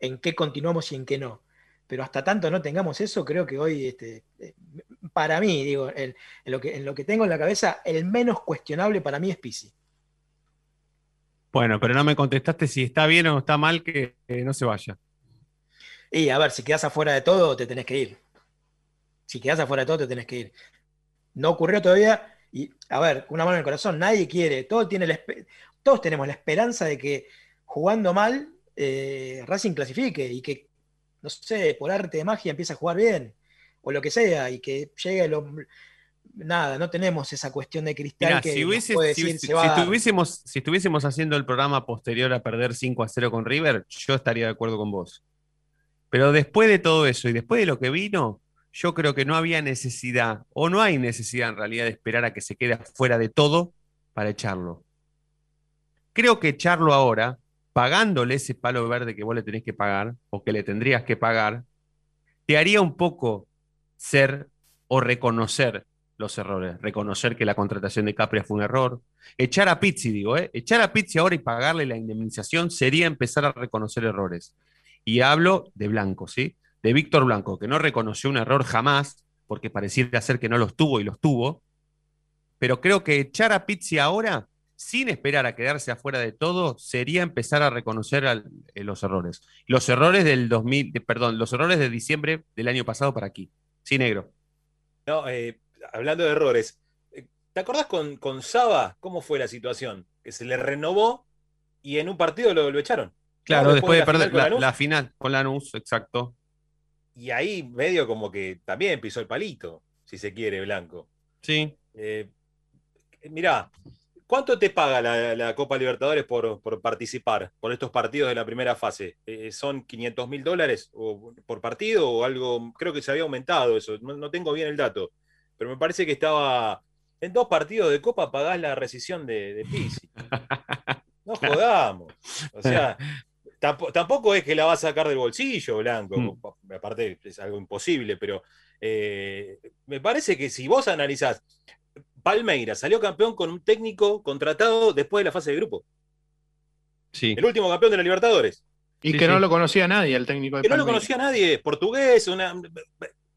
[SPEAKER 8] en qué continuamos y en qué no. Pero hasta tanto no tengamos eso, creo que hoy, este, eh, para mí, digo, el- en, lo que, en lo que tengo en la cabeza, el menos cuestionable para mí es Pisi.
[SPEAKER 7] Bueno, pero no me contestaste si está bien o está mal que, que no se vaya.
[SPEAKER 8] Y a ver, si quedas afuera de todo, te tenés que ir. Si quedas afuera de todo, te tenés que ir. No ocurrió todavía. Y, a ver, una mano en el corazón, nadie quiere. Todo tiene la espe- todos tenemos la esperanza de que jugando mal, eh, Racing clasifique y que, no sé, por arte de magia empiece a jugar bien. O lo que sea, y que llegue lo. Nada, no tenemos esa cuestión de cristal
[SPEAKER 7] Mirá,
[SPEAKER 8] que
[SPEAKER 7] si, hubiese-
[SPEAKER 8] puede
[SPEAKER 7] si-
[SPEAKER 8] decir,
[SPEAKER 7] si-
[SPEAKER 8] se va
[SPEAKER 7] si
[SPEAKER 8] a dar.
[SPEAKER 7] estuviésemos, si estuviésemos haciendo el programa posterior a perder 5 a 0 con River, yo estaría de acuerdo con vos. Pero después de todo eso y después de lo que vino, yo creo que no había necesidad, o no hay necesidad en realidad de esperar a que se quede fuera de todo para echarlo. Creo que echarlo ahora, pagándole ese palo verde que vos le tenés que pagar, o que le tendrías que pagar, te haría un poco ser o reconocer los errores, reconocer que la contratación de Capria fue un error. Echar a Pizzi, digo, ¿eh? Echar a Pizzi ahora y pagarle la indemnización sería empezar a reconocer errores. Y hablo de Blanco, ¿sí? De Víctor Blanco, que no reconoció un error jamás, porque pareciera ser que no los tuvo y los tuvo. Pero creo que echar a Pizzi ahora, sin esperar a quedarse afuera de todo, sería empezar a reconocer eh, los errores. Los errores del 2000, de- perdón, los errores de diciembre del año pasado para aquí. Sí, negro.
[SPEAKER 9] No, eh, hablando de errores, eh, ¿te acordás con, con Saba cómo fue la situación? Que se le renovó y en un partido lo, lo echaron.
[SPEAKER 7] Claro, después, de perder la final con Lanús, exacto.
[SPEAKER 9] Y ahí medio como que también pisó el palito, si se quiere, Blanco.
[SPEAKER 7] Sí.
[SPEAKER 9] Eh, mirá, ¿cuánto te paga la, la Copa Libertadores por, por participar, por estos partidos de la primera fase? Eh, ¿Son 500 mil dólares o- por partido o algo? Creo que se había aumentado eso, no, no tengo bien el dato, pero me parece que estaba... En dos partidos de Copa pagás la rescisión de, de Pizzi. [LAUGHS] No jodamos. O sea, tampo- tampoco es que la va a sacar del bolsillo, Blanco. Aparte, es algo imposible, pero eh, me parece que si vos analizás, Palmeira salió campeón con un técnico contratado después de la fase de grupo.
[SPEAKER 7] Sí.
[SPEAKER 9] El último campeón de la Libertadores.
[SPEAKER 10] Y
[SPEAKER 7] Sí,
[SPEAKER 10] que no lo conocía nadie, el técnico de
[SPEAKER 9] Que no lo
[SPEAKER 10] Palmeiras.
[SPEAKER 9] conocía nadie, portugués, una,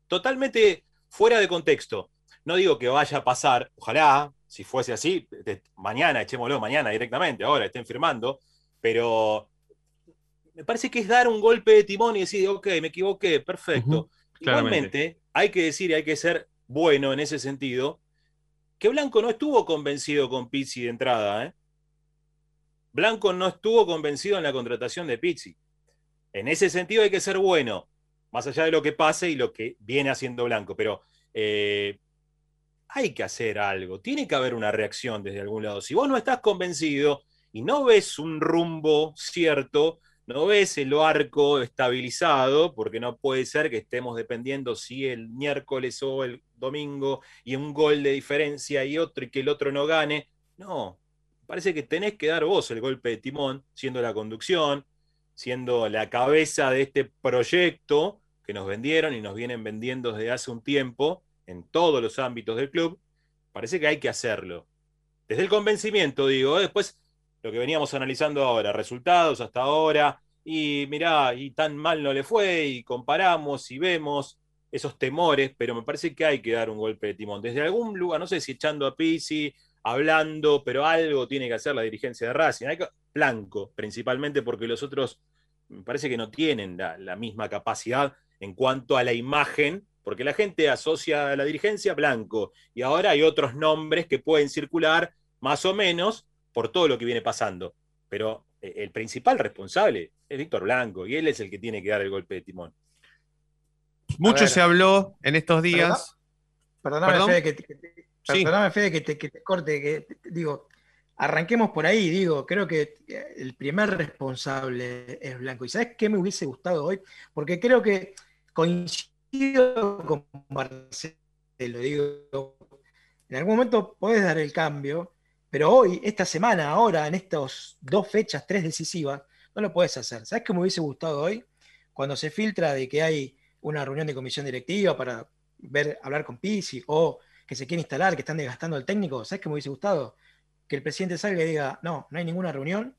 [SPEAKER 9] totalmente fuera de contexto. No digo que vaya a pasar, ojalá, si fuese así, de- mañana, echémoslo mañana directamente, ahora estén firmando, pero me parece que es dar un golpe de timón y decir, ok, me equivoqué, perfecto. Igualmente, hay que decir y hay que ser bueno en ese sentido, que Blanco no estuvo convencido con Pizzi de entrada, ¿eh? Blanco no estuvo convencido en la contratación de Pizzi. En ese sentido hay que ser bueno, más allá de lo que pase y lo que viene haciendo Blanco, pero eh, hay que hacer algo, tiene que haber una reacción desde algún lado. Si vos no estás convencido y no ves un rumbo cierto, no ves el arco estabilizado, porque no puede ser que estemos dependiendo si el miércoles o el domingo y un gol de diferencia y otro y que el otro no gane. No, parece que tenés que dar vos el golpe de timón, siendo la conducción, siendo la cabeza de este proyecto que nos vendieron y nos vienen vendiendo desde hace un tiempo en todos los ámbitos del club. Parece que hay que hacerlo. Desde el convencimiento, digo, ¿eh? después lo que veníamos analizando ahora, resultados hasta ahora, y mirá, y tan mal no le fue, y comparamos y vemos esos temores, pero me parece que hay que dar un golpe de timón. Desde algún lugar, no sé si echando a Pizzi, hablando, pero algo tiene que hacer la dirigencia de Racing. Blanco, principalmente porque los otros me parece que no tienen la misma capacidad en cuanto a la imagen, porque la gente asocia a la dirigencia blanco y ahora hay otros nombres que pueden circular más o menos por todo lo que viene pasando. Pero eh, el principal responsable es Víctor Blanco y él es el que tiene que dar el golpe de timón.
[SPEAKER 7] Mucho
[SPEAKER 8] ver.
[SPEAKER 7] se habló en estos días.
[SPEAKER 8] Perdóname,
[SPEAKER 7] ¿Perdón?
[SPEAKER 8] Fede, que te, que te-
[SPEAKER 7] Sí.
[SPEAKER 8] perdóname, Fede, que te, que te corte, que digo, arranquemos por ahí, digo, creo que eh, el primer responsable es Blanco. ¿Y sabes qué me hubiese gustado hoy? Porque creo que coincido con Marcelo, digo, en algún momento podés dar el cambio, pero hoy, esta semana, ahora, en estas dos fechas, tres decisivas, no lo puedes hacer. ¿Sabes qué me hubiese gustado hoy? Cuando se filtra de que hay una reunión de comisión directiva para ver, hablar con Pizzi o que se quiere instalar, que están desgastando al técnico, ¿sabes qué me hubiese gustado? Que el presidente salga y diga, no, no hay ninguna reunión,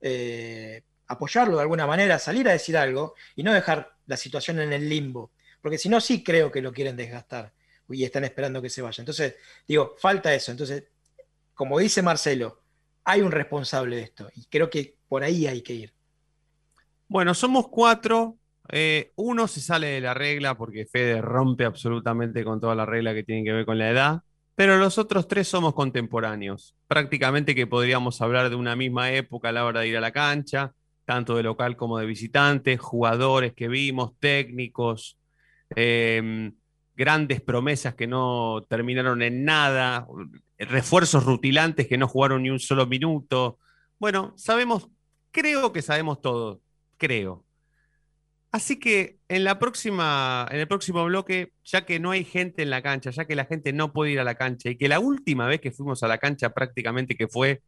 [SPEAKER 8] eh, apoyarlo de alguna manera, salir a decir algo y no dejar la situación en el limbo, porque si no, sí creo que lo quieren desgastar y están esperando que se vaya. Entonces, digo, falta eso. Entonces, como dice Marcelo, hay un responsable de esto y creo que por ahí hay que ir.
[SPEAKER 7] Bueno, somos cuatro. eh, uno se sale de la regla porque Fede rompe absolutamente con toda la regla que tiene que ver con la edad, pero los otros tres somos contemporáneos. Prácticamente que podríamos hablar de una misma época a la hora de ir a la cancha, tanto de local como de visitante, jugadores que vimos, técnicos, eh, grandes promesas que no terminaron en nada, refuerzos rutilantes que no jugaron ni un solo minuto. Bueno, sabemos, creo que sabemos todo, creo. Así que en la próxima, en el próximo bloque, ya que no hay gente en la cancha, ya que la gente no puede ir a la cancha y que la última vez que fuimos a la cancha prácticamente que fue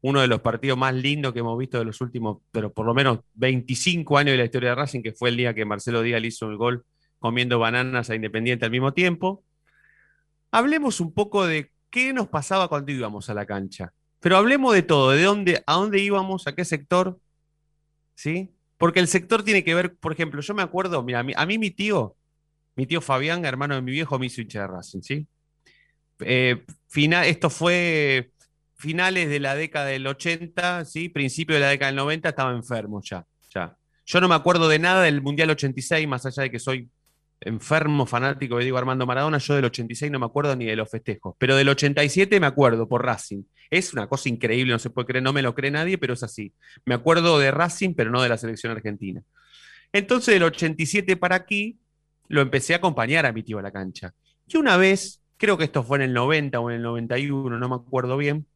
[SPEAKER 7] uno de los partidos más lindos que hemos visto de los últimos, pero por lo menos 25 años de la historia de Racing, que fue el día que Marcelo Díaz le hizo el gol comiendo bananas a Independiente al mismo tiempo. Hablemos un poco de qué nos pasaba cuando íbamos a la cancha. Pero hablemos de todo, de dónde, a dónde íbamos, a qué sector, ¿sí? Porque el sector tiene que ver, por ejemplo, yo me acuerdo, mira, a mí, mi tío, mi tío Fabián, hermano de mi viejo, me hizo hincha de Racing, ¿sí? Eh, fina- esto fue finales de la década del 80, ¿sí? Principio de la década del 90, estaba enfermo ya, ya. Yo no me acuerdo de nada del Mundial 86, más allá de que soy enfermo fanático de Diego Armando Maradona, yo del 86 no me acuerdo ni de los festejos, pero del 87 me acuerdo por Racing. Es una cosa increíble, no se puede creer, no me lo cree nadie, pero es así. Me acuerdo de Racing, pero no de la selección argentina. Entonces, del 87 para aquí, lo empecé a acompañar a mi tío a la cancha. Y una vez, creo que esto fue en el 90 o en el 91, no me acuerdo bien,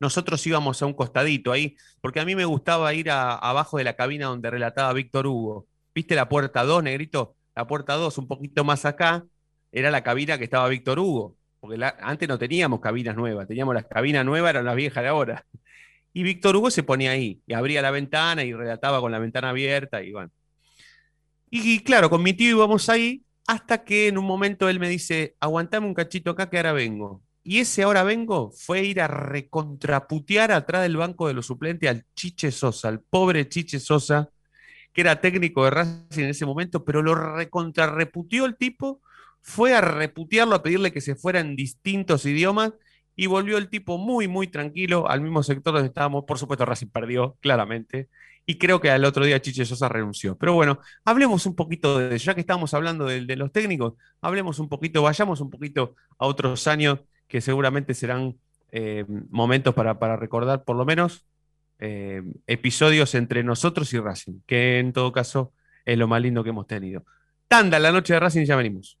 [SPEAKER 7] nosotros íbamos a un costadito ahí, porque a mí me gustaba ir abajo de la cabina donde relataba Víctor Hugo. ¿Viste la puerta 2, negrito? La puerta 2, un poquito más acá, era la cabina que estaba Víctor Hugo, porque la- antes no teníamos cabinas nuevas, teníamos las cabinas nuevas, eran las viejas de ahora. Y Víctor Hugo se ponía ahí, y abría la ventana y relataba con la ventana abierta, y bueno. Y claro, con mi tío íbamos ahí, hasta que en un momento él me dice, aguantame un cachito acá que ahora vengo. Y ese ahora vengo fue ir a recontraputear atrás del banco de los suplentes al Chiche Sosa, al pobre Chiche Sosa, que era técnico de Racing en ese momento, pero lo recontrarreputió el tipo, fue a reputearlo, a pedirle que se fuera en distintos idiomas, y volvió el tipo muy, muy tranquilo al mismo sector donde estábamos. Por supuesto, Racing perdió, claramente. Y creo que al otro día Chiche Sosa renunció. Pero bueno, hablemos un poquito de, ya que estamos hablando de, de los técnicos, hablemos un poquito, vayamos un poquito a otros años que seguramente serán eh, momentos para, para recordar, por lo menos, eh, episodios entre nosotros y Racing, que en todo caso es lo más lindo que hemos tenido. Tanda, la noche de Racing, ya venimos.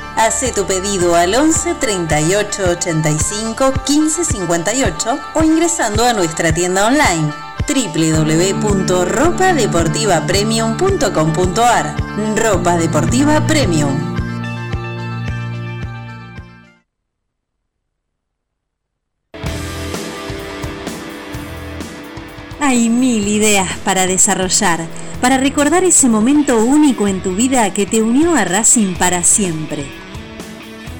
[SPEAKER 13] Hace tu pedido al 11 38 85 15 58 o ingresando a nuestra tienda online www.ropadeportivapremium.com.ar Ropa Deportiva Premium. Hay mil ideas para desarrollar, para recordar ese momento único en tu vida que te unió a Racing para siempre.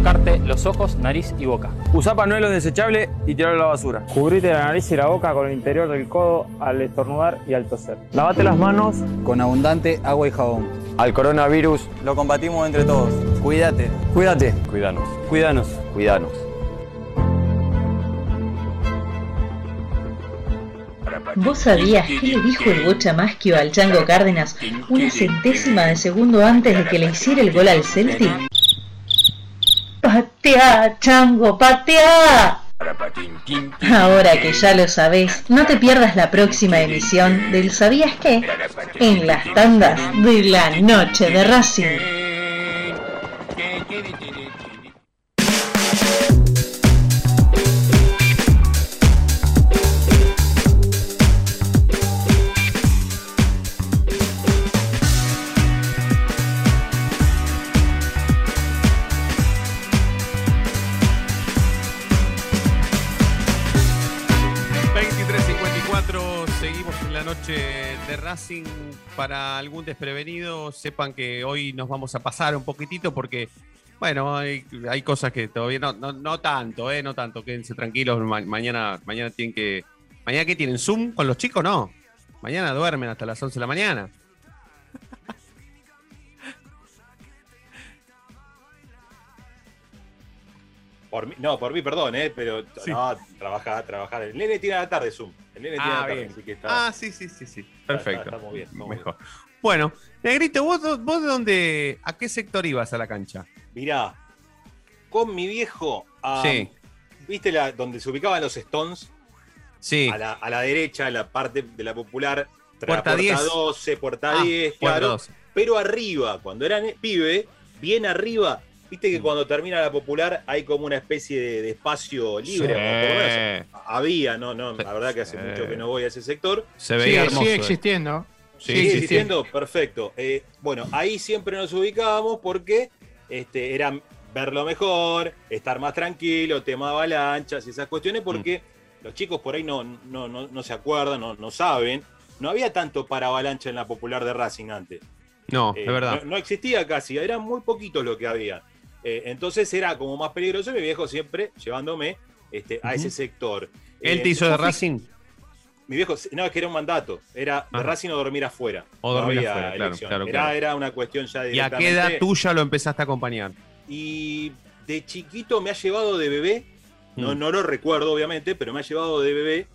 [SPEAKER 15] Tocarte los ojos, nariz y boca.
[SPEAKER 16] Usa panuelo desechable y tirarlo a la basura.
[SPEAKER 17] Cubrite la nariz y la boca con el interior del codo al estornudar y al toser.
[SPEAKER 18] Lavate las manos con abundante agua y jabón. Al coronavirus lo combatimos entre todos. Cuídate.
[SPEAKER 16] Cuídate.
[SPEAKER 19] Cuidanos.
[SPEAKER 16] Cuídanos.
[SPEAKER 19] Cuidanos.
[SPEAKER 20] ¿Vos sabías qué le dijo el Bocha Maschio al Chango Cárdenas una centésima de segundo antes de que le hiciera el gol al Celtic? ¡Patea, Chango, patea! Ahora que ya lo sabés, no te pierdas la próxima emisión del ¿Sabías qué? En las tandas de la noche de Racing.
[SPEAKER 7] Racing. Para algún desprevenido, sepan que hoy nos vamos a pasar un poquitito porque, bueno, hay, hay cosas que todavía no, no, no tanto, ¿eh? No tanto, quédense tranquilos. ma- mañana, mañana tienen que. ¿Mañana qué tienen? ¿Zoom con los chicos? No. Mañana duermen hasta las 11 de la mañana.
[SPEAKER 9] Por mí, no, por mí, perdón, ¿eh? pero no, trabajar, trabajar. El nene tiene la tarde Zoom. El nene tiene
[SPEAKER 7] Ah,
[SPEAKER 9] la tarde, así que está.
[SPEAKER 7] Ah, sí, sí, sí, sí. Perfecto.
[SPEAKER 9] está- estamos bien,
[SPEAKER 7] Mejor. Bueno, Negrito, ¿vos, vos de dónde, a qué sector ibas a la cancha?
[SPEAKER 9] Mirá, con mi viejo, a-
[SPEAKER 7] Sí.
[SPEAKER 9] ¿viste la, donde se ubicaban los Stones?
[SPEAKER 7] Sí.
[SPEAKER 9] A la, a la derecha, la parte de la popular,
[SPEAKER 7] Puerta 10.
[SPEAKER 9] 12, puerta
[SPEAKER 7] Ah,
[SPEAKER 9] 10,
[SPEAKER 7] puerta
[SPEAKER 9] claro.
[SPEAKER 7] 12.
[SPEAKER 9] Pero arriba, cuando era ne- pibe, bien arriba, viste
[SPEAKER 7] Mm.
[SPEAKER 9] que cuando termina la popular hay como una especie de, de espacio libre,
[SPEAKER 7] Sí.
[SPEAKER 9] o por lo menos había, no, no, la verdad que hace mucho que no voy a ese sector.
[SPEAKER 7] Se veía hermoso.
[SPEAKER 10] sigue existiendo.
[SPEAKER 7] Sí,
[SPEAKER 9] ¿Sigue
[SPEAKER 7] sí, sí.
[SPEAKER 9] existiendo? Perfecto. Eh, bueno, ahí siempre nos ubicábamos porque este, era verlo mejor, estar más tranquilo, tema de avalanchas y esas cuestiones, porque
[SPEAKER 7] Mm.
[SPEAKER 9] los chicos por ahí no, no, no, no se acuerdan, no, no saben. No había tanto para avalancha en la popular de Racing antes.
[SPEAKER 7] No,
[SPEAKER 9] Eh,
[SPEAKER 7] de verdad.
[SPEAKER 9] No, no existía casi, eran muy poquitos lo que había. Eh, entonces era como más peligroso y mi viejo siempre llevándome este, a ese sector.
[SPEAKER 7] ¿Él
[SPEAKER 9] Eh,
[SPEAKER 7] te hizo de Racing?
[SPEAKER 9] mi viejo, no, es que era un mandato. Era de. Racing o dormir afuera.
[SPEAKER 7] O dormir afuera, claro,
[SPEAKER 9] elección.
[SPEAKER 7] claro,
[SPEAKER 9] era,
[SPEAKER 7] claro.
[SPEAKER 9] era una cuestión ya de.
[SPEAKER 7] ¿Y a qué edad tuya lo empezaste a acompañar?
[SPEAKER 9] Y de chiquito me ha llevado de bebé. No,
[SPEAKER 7] Mm.
[SPEAKER 9] no lo recuerdo, obviamente, pero me ha llevado de bebé.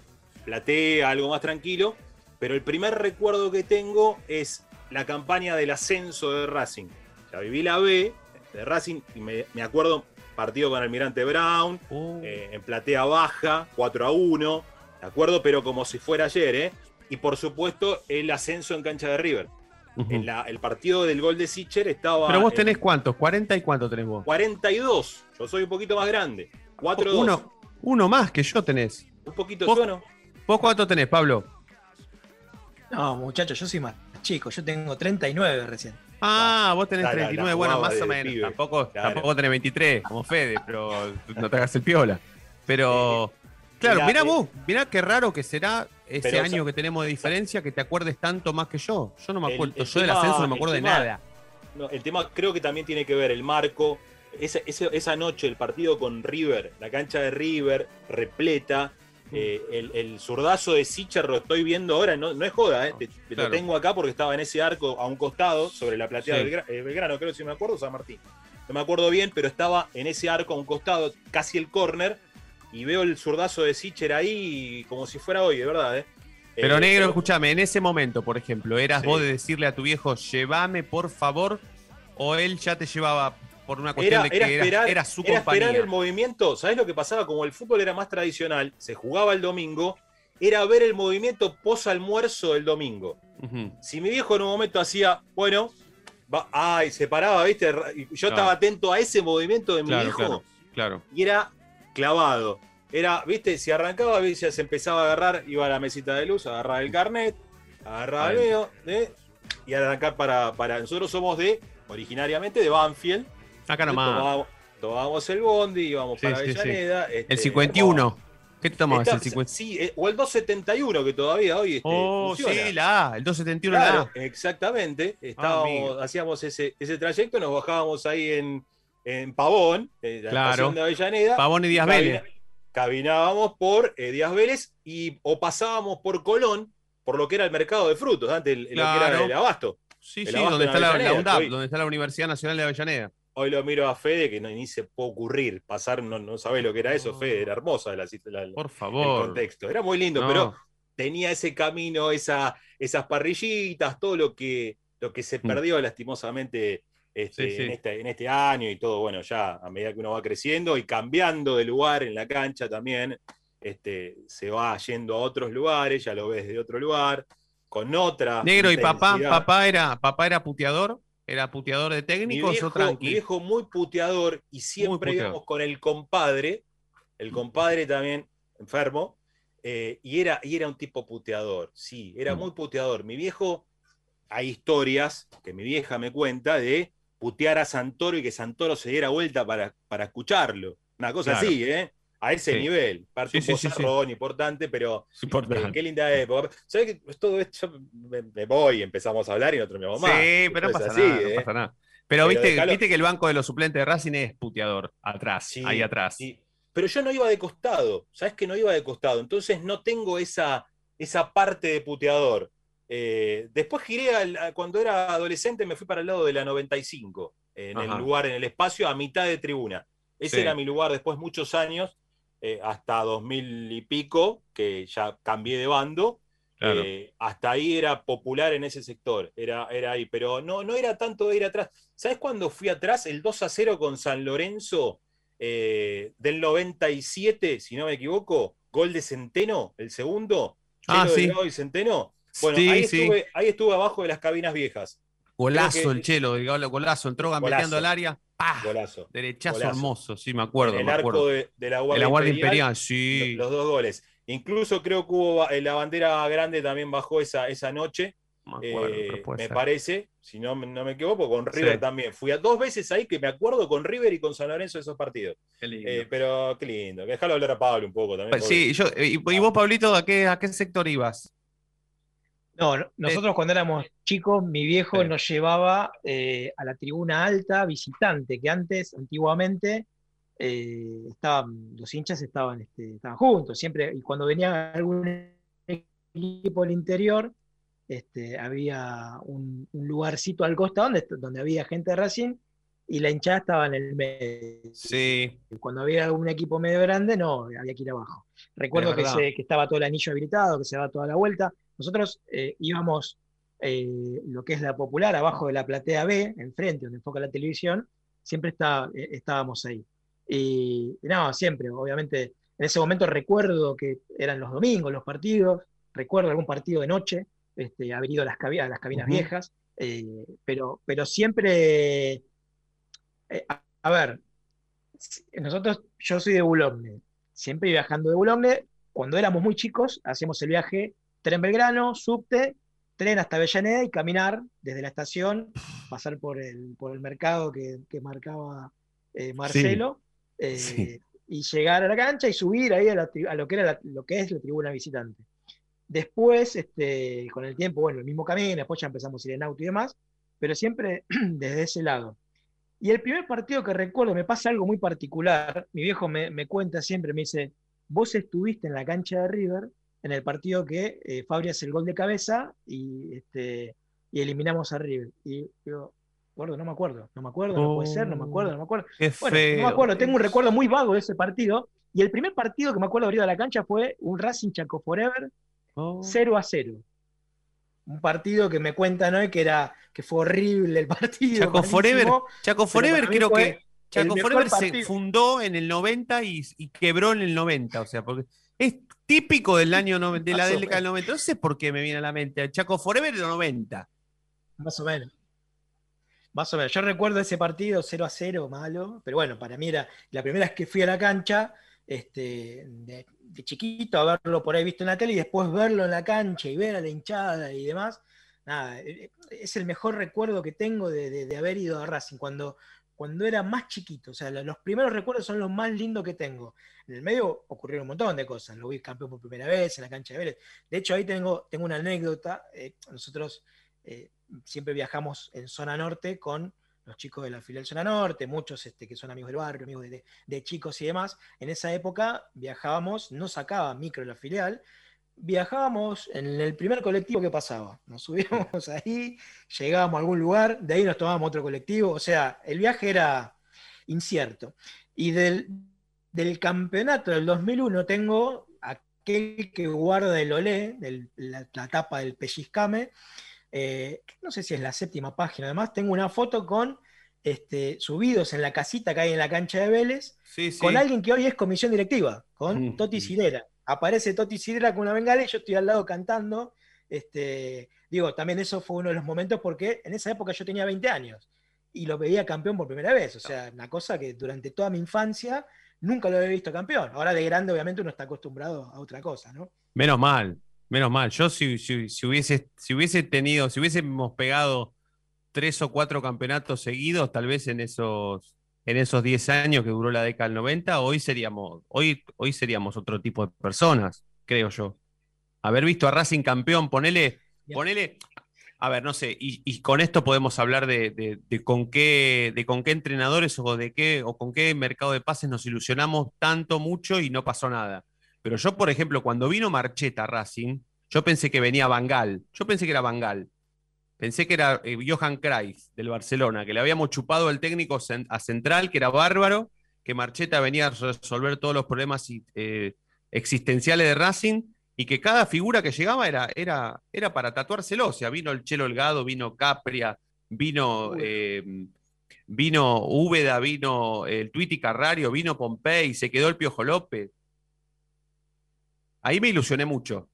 [SPEAKER 9] Platea, algo más tranquilo. Pero el primer recuerdo que tengo es la campaña del ascenso de Racing. Ya viví la B de Racing y me, me acuerdo partido con Almirante Brown,
[SPEAKER 7] Uh.
[SPEAKER 9] eh, en platea baja, 4 a 1. De acuerdo, pero como si fuera ayer, ¿eh? Y por supuesto, el ascenso en cancha de River. En la- el partido del gol de Sicher estaba.
[SPEAKER 7] Pero vos
[SPEAKER 9] en
[SPEAKER 7] tenés cuántos, 40 y cuánto tenés vos.
[SPEAKER 9] 42. Yo soy un poquito más grande. 4 2.
[SPEAKER 7] Uno, uno más que yo tenés.
[SPEAKER 9] Un poquito
[SPEAKER 7] ¿Vos,
[SPEAKER 9] bueno.
[SPEAKER 7] ¿Vos cuánto tenés, Pablo?
[SPEAKER 8] No, muchachos, yo soy más chico, yo tengo 39 recién.
[SPEAKER 7] Ah, vos tenés
[SPEAKER 9] La- la- la
[SPEAKER 7] 39, bueno, más o menos.
[SPEAKER 9] pibe.
[SPEAKER 7] Tampoco,
[SPEAKER 9] Claro.
[SPEAKER 7] tampoco tenés 23, como Fede, pero no te hagas el piola. Pero, claro,
[SPEAKER 9] mirá,
[SPEAKER 7] mirá
[SPEAKER 9] eh,
[SPEAKER 7] vos, mirá qué raro que será ese
[SPEAKER 9] pero,
[SPEAKER 7] año que tenemos de diferencia que te acuerdes tanto más que yo. Yo no me acuerdo,
[SPEAKER 9] el
[SPEAKER 7] yo del
[SPEAKER 9] tema-
[SPEAKER 7] ascenso no me acuerdo de nada.
[SPEAKER 9] No, el tema creo que también tiene que ver el marco. Esa, esa, esa noche, el partido con River, la cancha de River repleta. Eh, el, el zurdazo de Sicher lo estoy viendo ahora, no, no es joda, eh, te- te
[SPEAKER 7] Claro.
[SPEAKER 9] lo tengo acá porque estaba en ese arco a un costado, sobre la platea
[SPEAKER 7] Sí.
[SPEAKER 9] del eh, Belgrano, creo si me acuerdo, San Martín. No me acuerdo bien, pero estaba en ese arco a un costado, casi el córner, y veo el zurdazo de Sicher ahí como si fuera hoy, de verdad. ¿eh?
[SPEAKER 7] Pero
[SPEAKER 9] Eh,
[SPEAKER 7] negro, escúchame, en ese momento, por ejemplo, ¿eras
[SPEAKER 9] Sí.
[SPEAKER 7] vos de decirle a tu viejo, llévame por favor? ¿O él ya te llevaba por una cuestión
[SPEAKER 9] Era,
[SPEAKER 7] de que
[SPEAKER 9] era
[SPEAKER 7] era,
[SPEAKER 9] esperar,
[SPEAKER 7] era su
[SPEAKER 9] era
[SPEAKER 7] compañía?
[SPEAKER 9] esperar el movimiento. ¿Sabés lo que pasaba? Como el fútbol era más tradicional, se jugaba el domingo, era ver el movimiento pos almuerzo del domingo. Si mi viejo en un momento hacía, bueno, va, ay, se paraba, ¿viste? Yo
[SPEAKER 7] Claro.
[SPEAKER 9] estaba atento a ese movimiento de mi
[SPEAKER 7] Claro,
[SPEAKER 9] viejo
[SPEAKER 7] claro, claro.
[SPEAKER 9] y era clavado. Era, ¿viste? Si arrancaba, ¿viste? se empezaba a agarrar, iba a la mesita de luz, agarraba el carnet, agarraba el mío, ¿eh? y arrancar para, para. Nosotros somos de, originariamente de Banfield.
[SPEAKER 7] Acá nomás.
[SPEAKER 9] Tomábamos, tomábamos el bondi, íbamos
[SPEAKER 7] Sí,
[SPEAKER 9] para
[SPEAKER 7] sí.
[SPEAKER 9] Avellaneda. este,
[SPEAKER 7] El 51. ¿Qué te tomabas?
[SPEAKER 9] Está-
[SPEAKER 7] El 50.
[SPEAKER 9] Sí, eh, o el 271 que todavía hoy este,
[SPEAKER 7] Oh,
[SPEAKER 9] funciona.
[SPEAKER 7] sí, la A, el 271
[SPEAKER 9] Claro,
[SPEAKER 7] la A.
[SPEAKER 9] exactamente. Estábamos,
[SPEAKER 7] amigo.
[SPEAKER 9] hacíamos ese, ese trayecto, nos bajábamos ahí en, en Pavón, en la
[SPEAKER 7] Claro.
[SPEAKER 9] estación de Avellaneda.
[SPEAKER 7] Pavón y Díaz Vélez.
[SPEAKER 9] Caminábamos por eh, Díaz Vélez y, o pasábamos por Colón, por lo que era el mercado de frutos, antes el- lo que era el abasto.
[SPEAKER 7] Sí,
[SPEAKER 9] El
[SPEAKER 7] sí,
[SPEAKER 9] abasto
[SPEAKER 7] donde
[SPEAKER 9] en
[SPEAKER 7] está la, la
[SPEAKER 9] Avellaneda,
[SPEAKER 7] UNDAP,
[SPEAKER 9] hoy-
[SPEAKER 7] donde está la Universidad Nacional de Avellaneda.
[SPEAKER 9] Hoy lo miro a Fede, que no, ni se puede ocurrir pasar, no, no sabés lo que era eso, Fede, era hermosa la, la-
[SPEAKER 7] Por
[SPEAKER 9] el contexto. Era muy lindo,
[SPEAKER 7] No.
[SPEAKER 9] pero tenía ese camino, esa, esas parrillitas, todo lo que, lo que se
[SPEAKER 7] Mm.
[SPEAKER 9] perdió lastimosamente este,
[SPEAKER 7] Sí, sí.
[SPEAKER 9] En, este, en este año y todo, bueno, ya a medida que uno va creciendo y cambiando de lugar en la cancha también, este, se va yendo a otros lugares, ya lo ves de otro lugar, con otra.
[SPEAKER 7] Negro, ¿y papá, papá era, papá era puteador? ¿Era puteador de
[SPEAKER 9] Mi
[SPEAKER 7] técnicos
[SPEAKER 9] viejo,
[SPEAKER 7] o tranqui?
[SPEAKER 9] mi viejo muy puteador y siempre
[SPEAKER 7] puteador.
[SPEAKER 9] íbamos con el compadre, el compadre también enfermo, eh, y, era, y era un tipo puteador, sí, era
[SPEAKER 7] Mm.
[SPEAKER 9] muy puteador. Mi viejo, hay historias que mi vieja me cuenta de putear a Santoro y que Santoro se diera vuelta para, para escucharlo. Una cosa
[SPEAKER 7] Claro.
[SPEAKER 9] así, ¿eh? A ese
[SPEAKER 7] Sí.
[SPEAKER 9] nivel. Parte
[SPEAKER 7] Sí,
[SPEAKER 9] un
[SPEAKER 7] sí,
[SPEAKER 9] bozarrón importante, pero
[SPEAKER 7] importante.
[SPEAKER 9] eh, qué linda época. ¿Sabes que todo esto me, me voy empezamos a hablar y nosotros me vamos más?
[SPEAKER 7] Sí, pero no
[SPEAKER 9] Esto es
[SPEAKER 7] pasa
[SPEAKER 9] así,
[SPEAKER 7] nada, no
[SPEAKER 9] ¿eh?
[SPEAKER 7] pasa nada. Pero,
[SPEAKER 9] Pero
[SPEAKER 7] viste,
[SPEAKER 9] dejalo-
[SPEAKER 7] viste que el banco de los suplentes de Racing es puteador, atrás, ahí atrás.
[SPEAKER 9] sí. Pero yo no iba de costado, ¿sabes que no iba de costado? Entonces no tengo esa, esa parte de puteador. Eh, después giré, al- a- cuando era adolescente, me fui para el lado de la 95, en
[SPEAKER 7] Ajá.
[SPEAKER 9] el lugar, en el espacio, a mitad de tribuna. Ese era mi lugar después muchos años, eh, hasta 2000 y pico, que ya cambié de bando.
[SPEAKER 7] Claro.
[SPEAKER 9] Eh, hasta ahí era popular en ese sector, era, era ahí, pero no, no era tanto de ir atrás. ¿Sabes cuándo fui atrás? El 2 a 0 con San Lorenzo eh, del 97, si no me equivoco, gol de Centeno, el segundo.
[SPEAKER 7] Ah, sí.
[SPEAKER 9] Delgado y Centeno. Bueno,
[SPEAKER 7] Sí,
[SPEAKER 9] ahí,
[SPEAKER 7] sí.
[SPEAKER 9] estuve, ahí estuve abajo de las cabinas viejas.
[SPEAKER 7] Golazo
[SPEAKER 9] que-
[SPEAKER 7] el chelo, el gol- golazo, entró gambeteando al área. ¡Pah!
[SPEAKER 9] Golazo.
[SPEAKER 7] Derechazo
[SPEAKER 9] Golazo.
[SPEAKER 7] hermoso, sí, me acuerdo.
[SPEAKER 9] el
[SPEAKER 7] me
[SPEAKER 9] arco
[SPEAKER 7] acuerdo.
[SPEAKER 9] de, de la
[SPEAKER 7] De
[SPEAKER 9] Guardia,
[SPEAKER 7] la Guardia
[SPEAKER 9] Imperial,
[SPEAKER 7] Imperial, sí.
[SPEAKER 9] lo- los dos goles. Incluso creo que hubo eh, la bandera grande también bajó esa, esa noche.
[SPEAKER 7] Me acuerdo,
[SPEAKER 9] eh, me parece, si no, me- no me equivoco, con River
[SPEAKER 7] Sí.
[SPEAKER 9] también. Fui a dos veces ahí que me acuerdo con River y con San Lorenzo de esos partidos.
[SPEAKER 7] Qué lindo.
[SPEAKER 9] Eh, pero qué lindo. Déjalo hablar a Pablo un poco también.
[SPEAKER 7] Pues sí, yo, y, y vos, Pablito, ¿a qué, ¿a qué sector ibas?
[SPEAKER 8] No, no, nosotros cuando éramos chicos, mi viejo
[SPEAKER 7] Sí.
[SPEAKER 8] nos llevaba eh, a la tribuna alta visitante, que antes, antiguamente, eh, estaban, los hinchas estaban, este, estaban juntos, siempre, y cuando venía algún equipo del interior, este, había un, un lugarcito al costado donde, donde había gente de Racing y la hinchada estaba en el medio.
[SPEAKER 7] Sí.
[SPEAKER 8] Cuando había algún equipo medio grande, no, había que ir abajo. Recuerdo que, se- que estaba todo el anillo habilitado, que se daba toda la vuelta. Nosotros eh, íbamos eh, lo que es la popular, abajo de la platea B, enfrente, donde enfoca la televisión, siempre está, eh, estábamos ahí. Y, y no, siempre, obviamente, en ese momento recuerdo que eran los domingos los partidos, recuerdo algún partido de noche, este, haber ido a las, cabi- a las cabinas viejas, eh, pero, pero siempre, a, a ver, nosotros, yo soy de Boulogne, siempre viajando de Boulogne, cuando éramos muy chicos, hacíamos el viaje tren Belgrano, subte, tren hasta Avellaneda y caminar desde la estación, pasar por el, por el mercado que, que marcaba eh, Marcelo, eh,
[SPEAKER 7] Sí.
[SPEAKER 8] y llegar a la cancha y subir ahí a, la a lo, que era la- lo que es la tribuna visitante. Después, este, con el tiempo, bueno, el mismo camino, después ya empezamos a ir en auto y demás, pero siempre [CLEARS THROAT] desde ese lado. Y el primer partido que recuerdo, me pasa algo muy particular, mi viejo me, me cuenta siempre, me dice, vos estuviste en la cancha de River en el partido que eh, Fabri hace el gol de cabeza y, este, y eliminamos a River. Y yo, gordo, no me acuerdo, no me acuerdo, no puede ser, no me acuerdo, no me acuerdo. Bueno, no me acuerdo, tengo un recuerdo muy vago de ese partido. Y el primer partido que me acuerdo abrir a la cancha fue un Racing Chaco Forever
[SPEAKER 7] Oh.
[SPEAKER 8] 0 a 0. Un partido que me cuentan hoy que era que fue horrible el partido.
[SPEAKER 7] Chaco Forever, Chaco Forever creo que Chaco Forever se fundó en el 90 y, y quebró en el 90, o sea, porque es típico del año no- de la década del 90. No sé por qué me viene a la mente. Chaco Forever de los 90.
[SPEAKER 8] Más o menos. Más o menos. Yo recuerdo ese partido 0 a 0, malo, pero bueno, para mí era la primera vez que fui a la cancha, este, de, de chiquito, a verlo por ahí visto en la tele y después verlo en la cancha y ver a la hinchada y demás. Nada, eh, es el mejor recuerdo que tengo de, de- de haber ido a Racing cuando, cuando era más chiquito. O sea, lo- los primeros recuerdos son los más lindos que tengo. En el medio ocurrieron un montón de cosas. Lo vi campeón por primera vez en la cancha de Vélez. De hecho, ahí tengo, tengo una anécdota. eh, nosotros eh, siempre viajamos en zona norte con los chicos de la filial zona norte, muchos este, que son amigos del barrio, amigos de, de chicos y demás. En esa época viajábamos, no sacaba micro la filial, viajábamos en el primer colectivo que pasaba. Nos subíamos [LAUGHS] ahí, llegábamos a algún lugar, de ahí nos tomábamos otro colectivo. O sea, el viaje era incierto. Y del, del campeonato del 2001 tengo aquel que guarda el olé, la, la tapa del pellizcame, eh, no sé si es la séptima página, además tengo una foto con este, subidos en la casita que hay en la cancha de Vélez,
[SPEAKER 7] Sí, sí.
[SPEAKER 8] con alguien que hoy es comisión directiva, con
[SPEAKER 7] Mm. [LAUGHS]
[SPEAKER 8] Toti Sidera. Aparece Toti Sidera con una bengala y yo estoy al lado cantando. Este, digo, también eso fue uno de los momentos porque en esa época yo tenía 20 años y lo veía campeón por primera vez. O sea, una cosa que durante toda mi infancia nunca lo había visto campeón. Ahora de grande, obviamente, uno está acostumbrado a otra cosa, ¿no?
[SPEAKER 7] Menos mal, menos mal. Yo si, si hubiese, si hubiese tenido, si hubiésemos pegado tres o cuatro campeonatos seguidos, tal vez en esos, en esos 10 años que duró la década del 90, hoy seríamos, hoy, hoy seríamos otro tipo de personas, creo yo. Haber visto a Racing campeón, ponele, ponele, a ver, no sé, y, y con esto podemos hablar de, de- de con qué, de con qué entrenadores o de qué, o con qué mercado de pases nos ilusionamos tanto, mucho y no pasó nada. Pero yo, por ejemplo, cuando vino Marcheta a Racing, yo pensé que venía Bangal. Yo pensé que era Bangal. Pensé que era eh, Johan Cruyff del Barcelona, que le habíamos chupado el técnico a Central, que era bárbaro, que Marcheta venía a resolver todos los problemas eh, existenciales de Racing y que cada figura que llegaba era, era, era para tatuárselo. O sea, vino el Chelo Holgado, vino Capria, vino, eh, vino Úbeda, vino el Tuiti Carrario, vino Pompey, se quedó el Piojo López. Ahí me ilusioné mucho.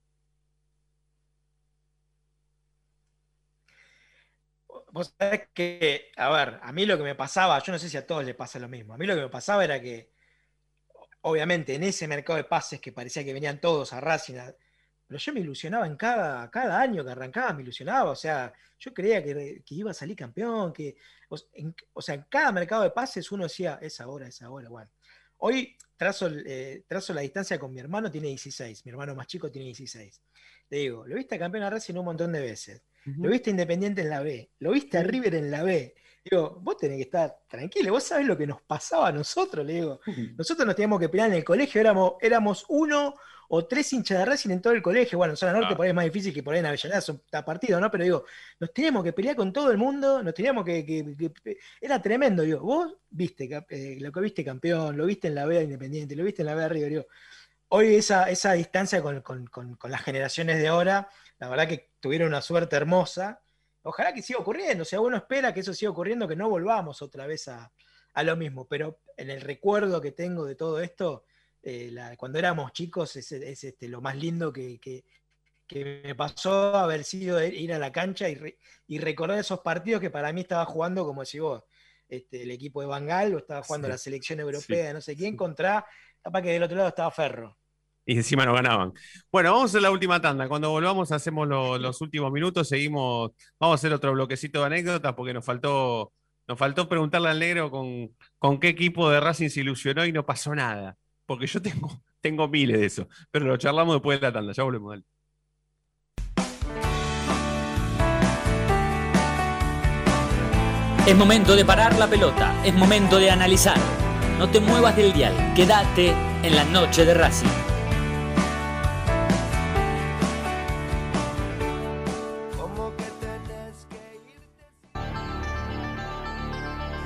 [SPEAKER 8] Vos sabés que, a ver, a mí lo que me pasaba, yo no sé si a todos les pasa lo mismo, a mí lo que me pasaba era que, obviamente, en ese mercado de pases que parecía que venían todos a Racing, a- pero yo me ilusionaba en cada, cada año que arrancaba, me ilusionaba, o sea, yo creía que, que iba a salir campeón, que, o, sea, en cada mercado de pases uno decía, es ahora, es ahora, bueno. Hoy trazo, eh, trazo la distancia con mi hermano, tiene 16, mi hermano más chico tiene 16. Le digo, lo viste campeón a Racing un montón de veces. Lo viste Independiente en la B, lo viste a River en la B. Digo, vos tenés que estar tranquilo, vos sabés lo que nos pasaba a nosotros, le digo. Nosotros nos teníamos que pelear en el colegio, éramos, éramos uno o tres hinchas de Racing en todo el colegio. Bueno, en zona norte
[SPEAKER 7] Ah.
[SPEAKER 8] por ahí es más difícil que por ahí en Avellaneda son está partido, ¿no? Pero digo, nos teníamos que pelear con todo el mundo, nos teníamos que. que- que- era tremendo, digo. Vos viste eh, lo que viste campeón, lo viste en la B de Independiente, lo viste en la B de River, digo. Hoy esa, esa distancia con, con- con- con las generaciones de ahora, la verdad que tuvieron una suerte hermosa. Ojalá que siga ocurriendo, o sea, uno espera que eso siga ocurriendo, que no volvamos otra vez a, a lo mismo, pero en el recuerdo que tengo de todo esto, eh, la- cuando éramos chicos es, es, este, lo más lindo que, que- que me pasó haber sido ir a la cancha y, re- y recordar esos partidos que para mí estaba jugando, como decís vos, este, el equipo de Bangal o estaba jugando
[SPEAKER 7] Sí,
[SPEAKER 8] la selección europea de no sé quién contra, capaz que del otro lado estaba Ferro.
[SPEAKER 7] Y encima no ganaban. Bueno, vamos a la última tanda. Cuando volvamos, hacemos lo- los últimos minutos. Seguimos. Vamos a hacer otro bloquecito de anécdotas porque nos faltó, nos faltó preguntarle al negro con, con qué equipo de Racing se ilusionó y no pasó nada. Porque yo tengo, [LAUGHS] tengo miles de eso. Pero lo charlamos después de la tanda. Ya volvemos. dale.
[SPEAKER 4] Es momento de parar la pelota, es momento de analizar. No te muevas del dial, quédate en la noche de Racing.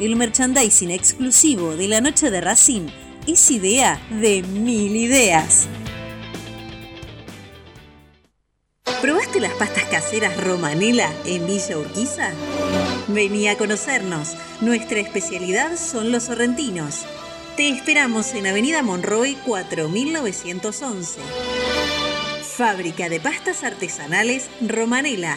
[SPEAKER 13] El merchandising exclusivo de la noche de Racing es idea de mil ideas. ¿Probaste las pastas caseras Romanela en Villa Urquiza? Vení a conocernos. Nuestra especialidad son los sorrentinos. Te esperamos en Avenida Monroy 4911. Fábrica de pastas artesanales Romanela.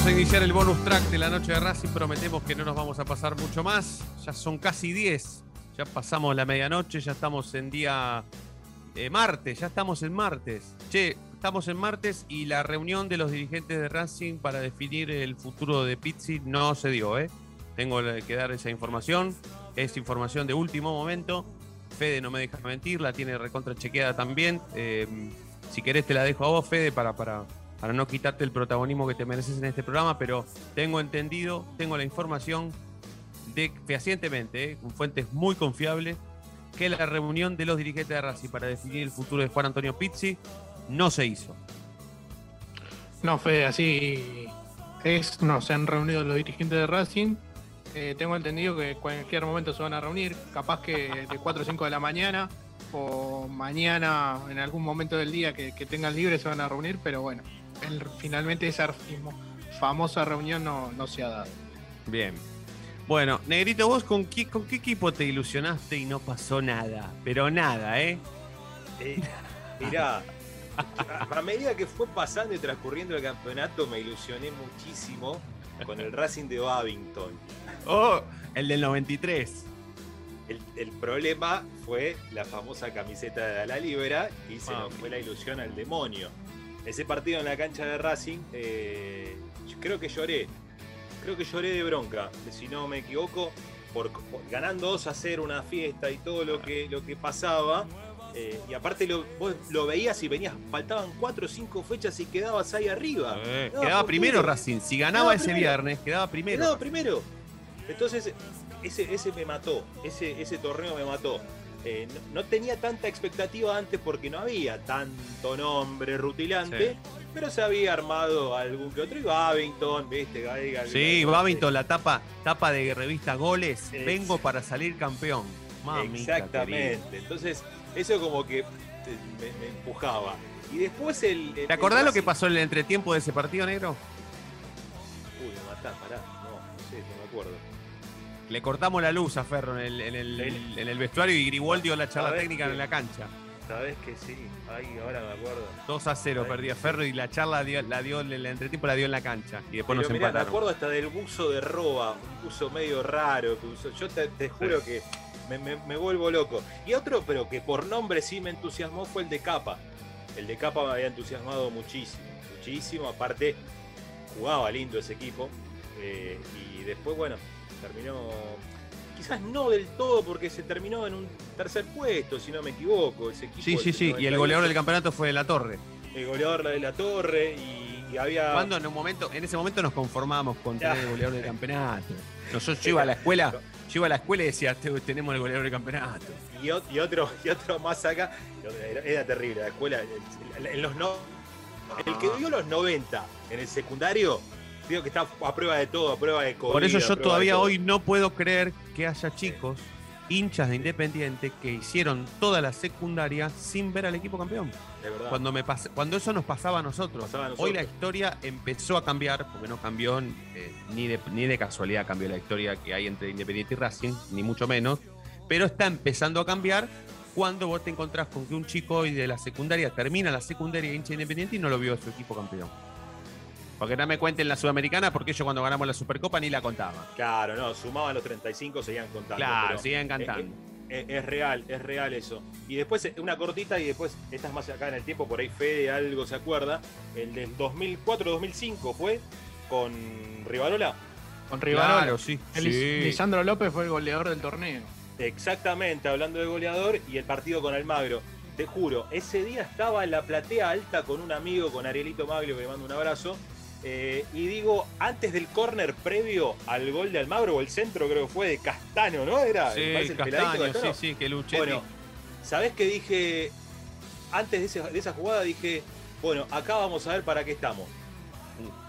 [SPEAKER 7] Vamos a iniciar el bonus track de la noche de Racing. Prometemos que no nos vamos a pasar mucho más. Ya son casi 10. Ya pasamos la medianoche, ya estamos en día eh, martes, ya estamos en martes. Che, estamos en martes y la reunión de los dirigentes de Racing para definir el futuro de Pizzi no se dio, ¿eh? Tengo que dar esa información. Es información de último momento. Fede no me deja mentir, la tiene recontra chequeada también. Eh, si querés te la dejo a vos, Fede, para, para, para no quitarte el protagonismo que te mereces en este programa, pero tengo entendido, tengo la información de fehacientemente, eh, con fuentes muy confiables, que la reunión de los dirigentes de Racing para definir el futuro de Juan Antonio Pizzi no se hizo.
[SPEAKER 10] No, Fede, así es. No, se han reunido los dirigentes de Racing. Eh, tengo entendido que en cualquier momento se van a reunir, capaz que de 4 o 5 de la mañana o mañana en algún momento del día que, que tengan libre se van a reunir, pero bueno, el- finalmente esa famo- famosa reunión no, no se ha dado.
[SPEAKER 7] Bien. Bueno, Negrito, vos con qué, con qué equipo te ilusionaste y no pasó nada, pero nada, ¿eh? [LAUGHS]
[SPEAKER 9] Eh, mirá, [LAUGHS] a, medida que fue pasando y transcurriendo el campeonato, me ilusioné muchísimo con el Racing de Babington.
[SPEAKER 7] Oh, el del 93.
[SPEAKER 9] El, el problema fue la famosa camiseta de la Libera y se nos
[SPEAKER 7] Mami.
[SPEAKER 9] fue la ilusión al demonio. Ese partido en la cancha de Racing, eh, creo que lloré. Creo que lloré de bronca, si no me equivoco, por, por- ganando 2 a 0 una fiesta y todo lo que, lo que pasaba. Eh, y aparte lo, vos lo veías y venías, faltaban 4 o 5 fechas y quedabas ahí arriba.
[SPEAKER 7] Eh,
[SPEAKER 9] Quedaba
[SPEAKER 7] primero. Racing. Si ganaba
[SPEAKER 9] Quedaba
[SPEAKER 7] ese
[SPEAKER 9] primero.
[SPEAKER 7] viernes, quedaba primero.
[SPEAKER 9] Quedaba primero. Entonces, ese, ese me mató. Ese, ese torneo me mató. Eh, no, no tenía tanta expectativa antes porque no había tanto nombre rutilante,
[SPEAKER 7] Sí.
[SPEAKER 9] pero se había armado algún que otro. Y Babington, ¿viste?
[SPEAKER 7] Sí, Babington, la tapa, tapa de revista Goles. Vengo para salir campeón. Mamita
[SPEAKER 9] Exactamente. Entonces, eso como que eh, me, me empujaba. Y después el. el-
[SPEAKER 7] ¿Te acordás
[SPEAKER 9] el
[SPEAKER 7] lo que pasó en el entretiempo de ese partido negro?
[SPEAKER 9] Uy, me matás, pará. No, no sé, no me acuerdo.
[SPEAKER 7] Le cortamos la luz a Ferro en el, en el, en el vestuario y Grigol dio la charla técnica en la cancha.
[SPEAKER 9] Sabes que sí, ahí ahora me acuerdo.
[SPEAKER 7] 2 a 0
[SPEAKER 9] Ay,
[SPEAKER 7] perdía. Ferro y la charla dio, la dio, el entretiempo la dio en la cancha. Y después
[SPEAKER 9] Pero
[SPEAKER 7] nos
[SPEAKER 9] mirá, me
[SPEAKER 7] empataron.
[SPEAKER 9] acuerdo hasta del buzo de Roa, un buzo medio raro que usó. Yo te, te juro que me, me- me vuelvo loco. Y otro, pero que por nombre sí me entusiasmó, fue el de Capa. El de Capa me había entusiasmado muchísimo, muchísimo. Aparte, jugaba lindo ese equipo. eh, y después, bueno, terminó. Quizás no del todo, porque se terminó en un tercer puesto, si no me equivoco. Ese equipo
[SPEAKER 7] Sí, sí, sí. Y el
[SPEAKER 9] 98.
[SPEAKER 7] goleador del campeonato fue La Torre.
[SPEAKER 9] El goleador de la Torre y, y había.
[SPEAKER 7] Cuando en un momento, en ese momento nos conformábamos con tener el goleador del [LAUGHS] campeonato. Nosotros yo iba a la escuela, yo iba a la escuela y decía, "Te- tenemos el goleador del campeonato.
[SPEAKER 9] Y, ot- y otro, [LAUGHS] y otro más acá. Era, era terrible la escuela. En, los no, el que vivió los 90 en el secundario, digo que está a prueba de todo, a prueba de COVID.
[SPEAKER 7] Por eso yo todavía hoy no puedo creer que haya chicos, hinchas de Independiente, que hicieron toda la secundaria sin ver al equipo campeón.
[SPEAKER 9] De verdad.
[SPEAKER 7] Cuando, me pas- cuando eso nos pasaba a nosotros.
[SPEAKER 9] Pasaba a
[SPEAKER 7] Hoy la historia empezó a cambiar, porque no cambió eh, ni, de, ni de casualidad cambió la historia que hay entre Independiente y Racing, ni mucho menos, pero está empezando a cambiar cuando vos te encontrás con que un chico hoy de la secundaria termina la secundaria hincha de Independiente y no lo vio a su equipo campeón. Porque no me cuenten la Sudamericana, porque ellos cuando ganamos la Supercopa ni la contaban.
[SPEAKER 9] Claro, no, sumaban los 35, seguían contando.
[SPEAKER 7] Claro,
[SPEAKER 9] pero
[SPEAKER 7] siguen cantando.
[SPEAKER 9] Es, es- es real, es real eso. Y después eh, una cortita y después, esta es más acá en el tiempo, por ahí Fede algo se acuerda. El del 2004-2005 fue con Rivarola.
[SPEAKER 10] Con Rivarola.
[SPEAKER 7] Claro, sí,
[SPEAKER 10] El
[SPEAKER 7] sí.
[SPEAKER 10] Lis- Lisandro López fue el goleador del torneo.
[SPEAKER 9] Exactamente, hablando de goleador y el partido con Almagro. Te juro, ese día estaba en la platea alta con un amigo, con Arielito Maglio, que le mando un abrazo. Eh, y digo, antes del córner previo al gol de Almagro, o el centro creo que fue de Castano, ¿no? Era
[SPEAKER 7] Sí,
[SPEAKER 9] el
[SPEAKER 7] Castaño,
[SPEAKER 9] Castano.
[SPEAKER 7] sí, sí, que Luchetti.
[SPEAKER 9] Bueno, ¿sabés qué dije? Antes de, ese- de esa jugada dije, bueno, acá vamos a ver para qué estamos.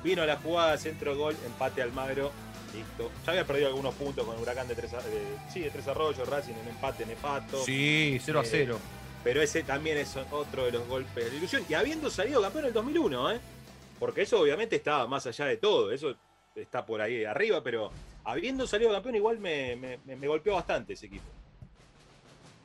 [SPEAKER 9] Vino la jugada, centro gol, empate Almagro, listo. Ya había perdido algunos puntos con Huracán de tres, de- sí, de tres arroyos, Racing en empate nefasto.
[SPEAKER 7] Sí, 0 a
[SPEAKER 9] Eh,
[SPEAKER 7] 0.
[SPEAKER 9] pero ese también es otro de los golpes de ilusión. Y habiendo salido campeón en el 2001, ¿eh? Porque eso obviamente estaba más allá de todo. Eso está por ahí arriba, pero habiendo salido campeón igual me, golpeó bastante ese equipo.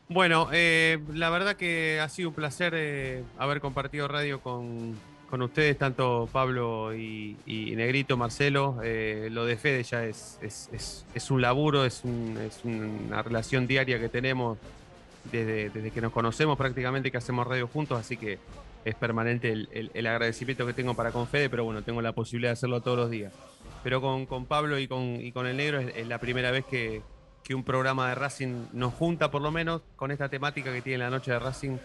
[SPEAKER 7] Bueno, eh, la verdad que ha sido un placer eh, haber compartido radio con, ustedes, tanto Pablo y, Negrito, Marcelo. Eh, lo de Fede ya es, es, un laburo, es, un- es una relación diaria que tenemos desde que nos conocemos prácticamente, que hacemos radio juntos, así que es permanente el, el- el agradecimiento que tengo para con Fede, pero bueno, tengo la posibilidad de hacerlo todos los días. Pero con, con Pablo y con, y con el negro es, es la primera vez que, que un programa de Racing nos junta, por lo menos, con esta temática que tiene la noche de Racing.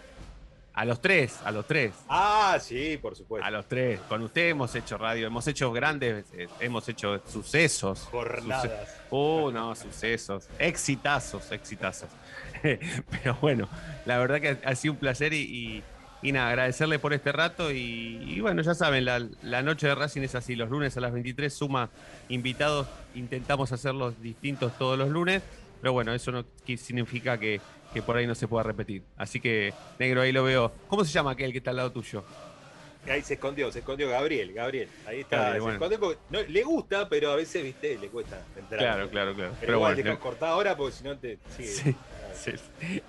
[SPEAKER 7] A los tres, a los tres.
[SPEAKER 9] Ah, sí, por supuesto.
[SPEAKER 7] A los tres. Con usted hemos hecho radio, hemos hecho grandes, eh, hemos hecho sucesos.
[SPEAKER 9] Jornadas.
[SPEAKER 7] Suce- Uh, no, sucesos. Exitazos, exitazos. [LAUGHS] Pero bueno, la verdad que ha sido un placer y, y- y nada, agradecerle por este rato. Y, y bueno, ya saben, la, la noche de Racing es así. Los lunes a las 23 suma invitados. Intentamos hacerlos distintos todos los lunes. Pero bueno, eso no significa que, que por ahí no se pueda repetir. Así que, negro, ahí lo veo. ¿Cómo se llama aquel que está al lado tuyo?
[SPEAKER 9] Ahí se escondió, se escondió Gabriel, Gabriel. Ahí está.
[SPEAKER 7] Gabriel,
[SPEAKER 9] se
[SPEAKER 7] bueno.
[SPEAKER 9] escondió porque no, le gusta, pero a veces, viste, le cuesta entrar.
[SPEAKER 7] Claro, claro, claro.
[SPEAKER 9] Pero,
[SPEAKER 7] Pero
[SPEAKER 9] igual,
[SPEAKER 7] bueno,
[SPEAKER 9] dejá cortar ahora porque si no te sigue.
[SPEAKER 7] Sí, sí.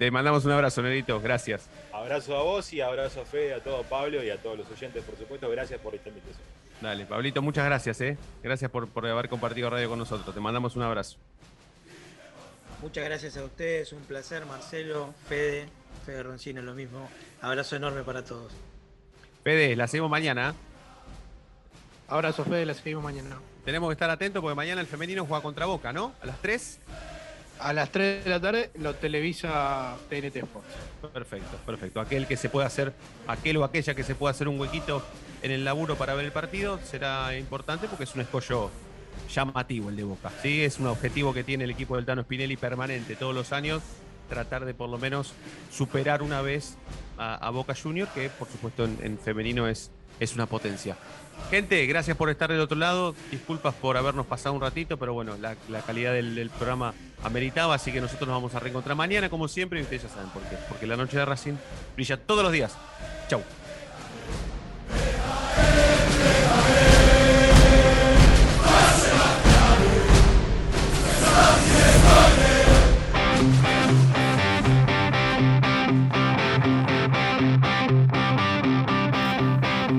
[SPEAKER 7] Te mandamos un abrazo, Negrito. Gracias.
[SPEAKER 9] Abrazo a vos y abrazo a Fede, a todo Pablo y a todos los oyentes, por supuesto. Gracias por esta invitación.
[SPEAKER 7] Dale, Pablito, muchas gracias, ¿eh? Gracias por, por haber compartido radio con nosotros. Te mandamos un abrazo.
[SPEAKER 8] Muchas gracias a ustedes, un placer, Marcelo, Fede, Fede Roncino, lo mismo. Abrazo enorme para todos.
[SPEAKER 7] Fede, la seguimos mañana. ¿eh?
[SPEAKER 10] Abrazo, Fede, la seguimos mañana.
[SPEAKER 7] Tenemos que estar atentos porque mañana el femenino juega contra Boca, ¿no? A las 3.
[SPEAKER 10] A las 3 de la tarde lo televisa TNT Sports.
[SPEAKER 7] Perfecto, perfecto. Aquel que se pueda hacer, aquel o aquella que se pueda hacer un huequito en el laburo para ver el partido será importante porque es un escollo llamativo el de Boca. Sí, es un objetivo que tiene el equipo del Tano Spinelli permanente todos los años, tratar de por lo menos superar una vez a, Boca Junior, que por supuesto en, en femenino es, es una potencia. Gente, gracias por estar del otro lado. Disculpas por habernos pasado un ratito, pero bueno, la, calidad del, del programa ameritaba, así que nosotros nos vamos a reencontrar mañana, como siempre, y ustedes ya saben por qué. Porque la noche de Racing brilla todos los días. Chau.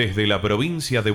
[SPEAKER 21] Desde la provincia de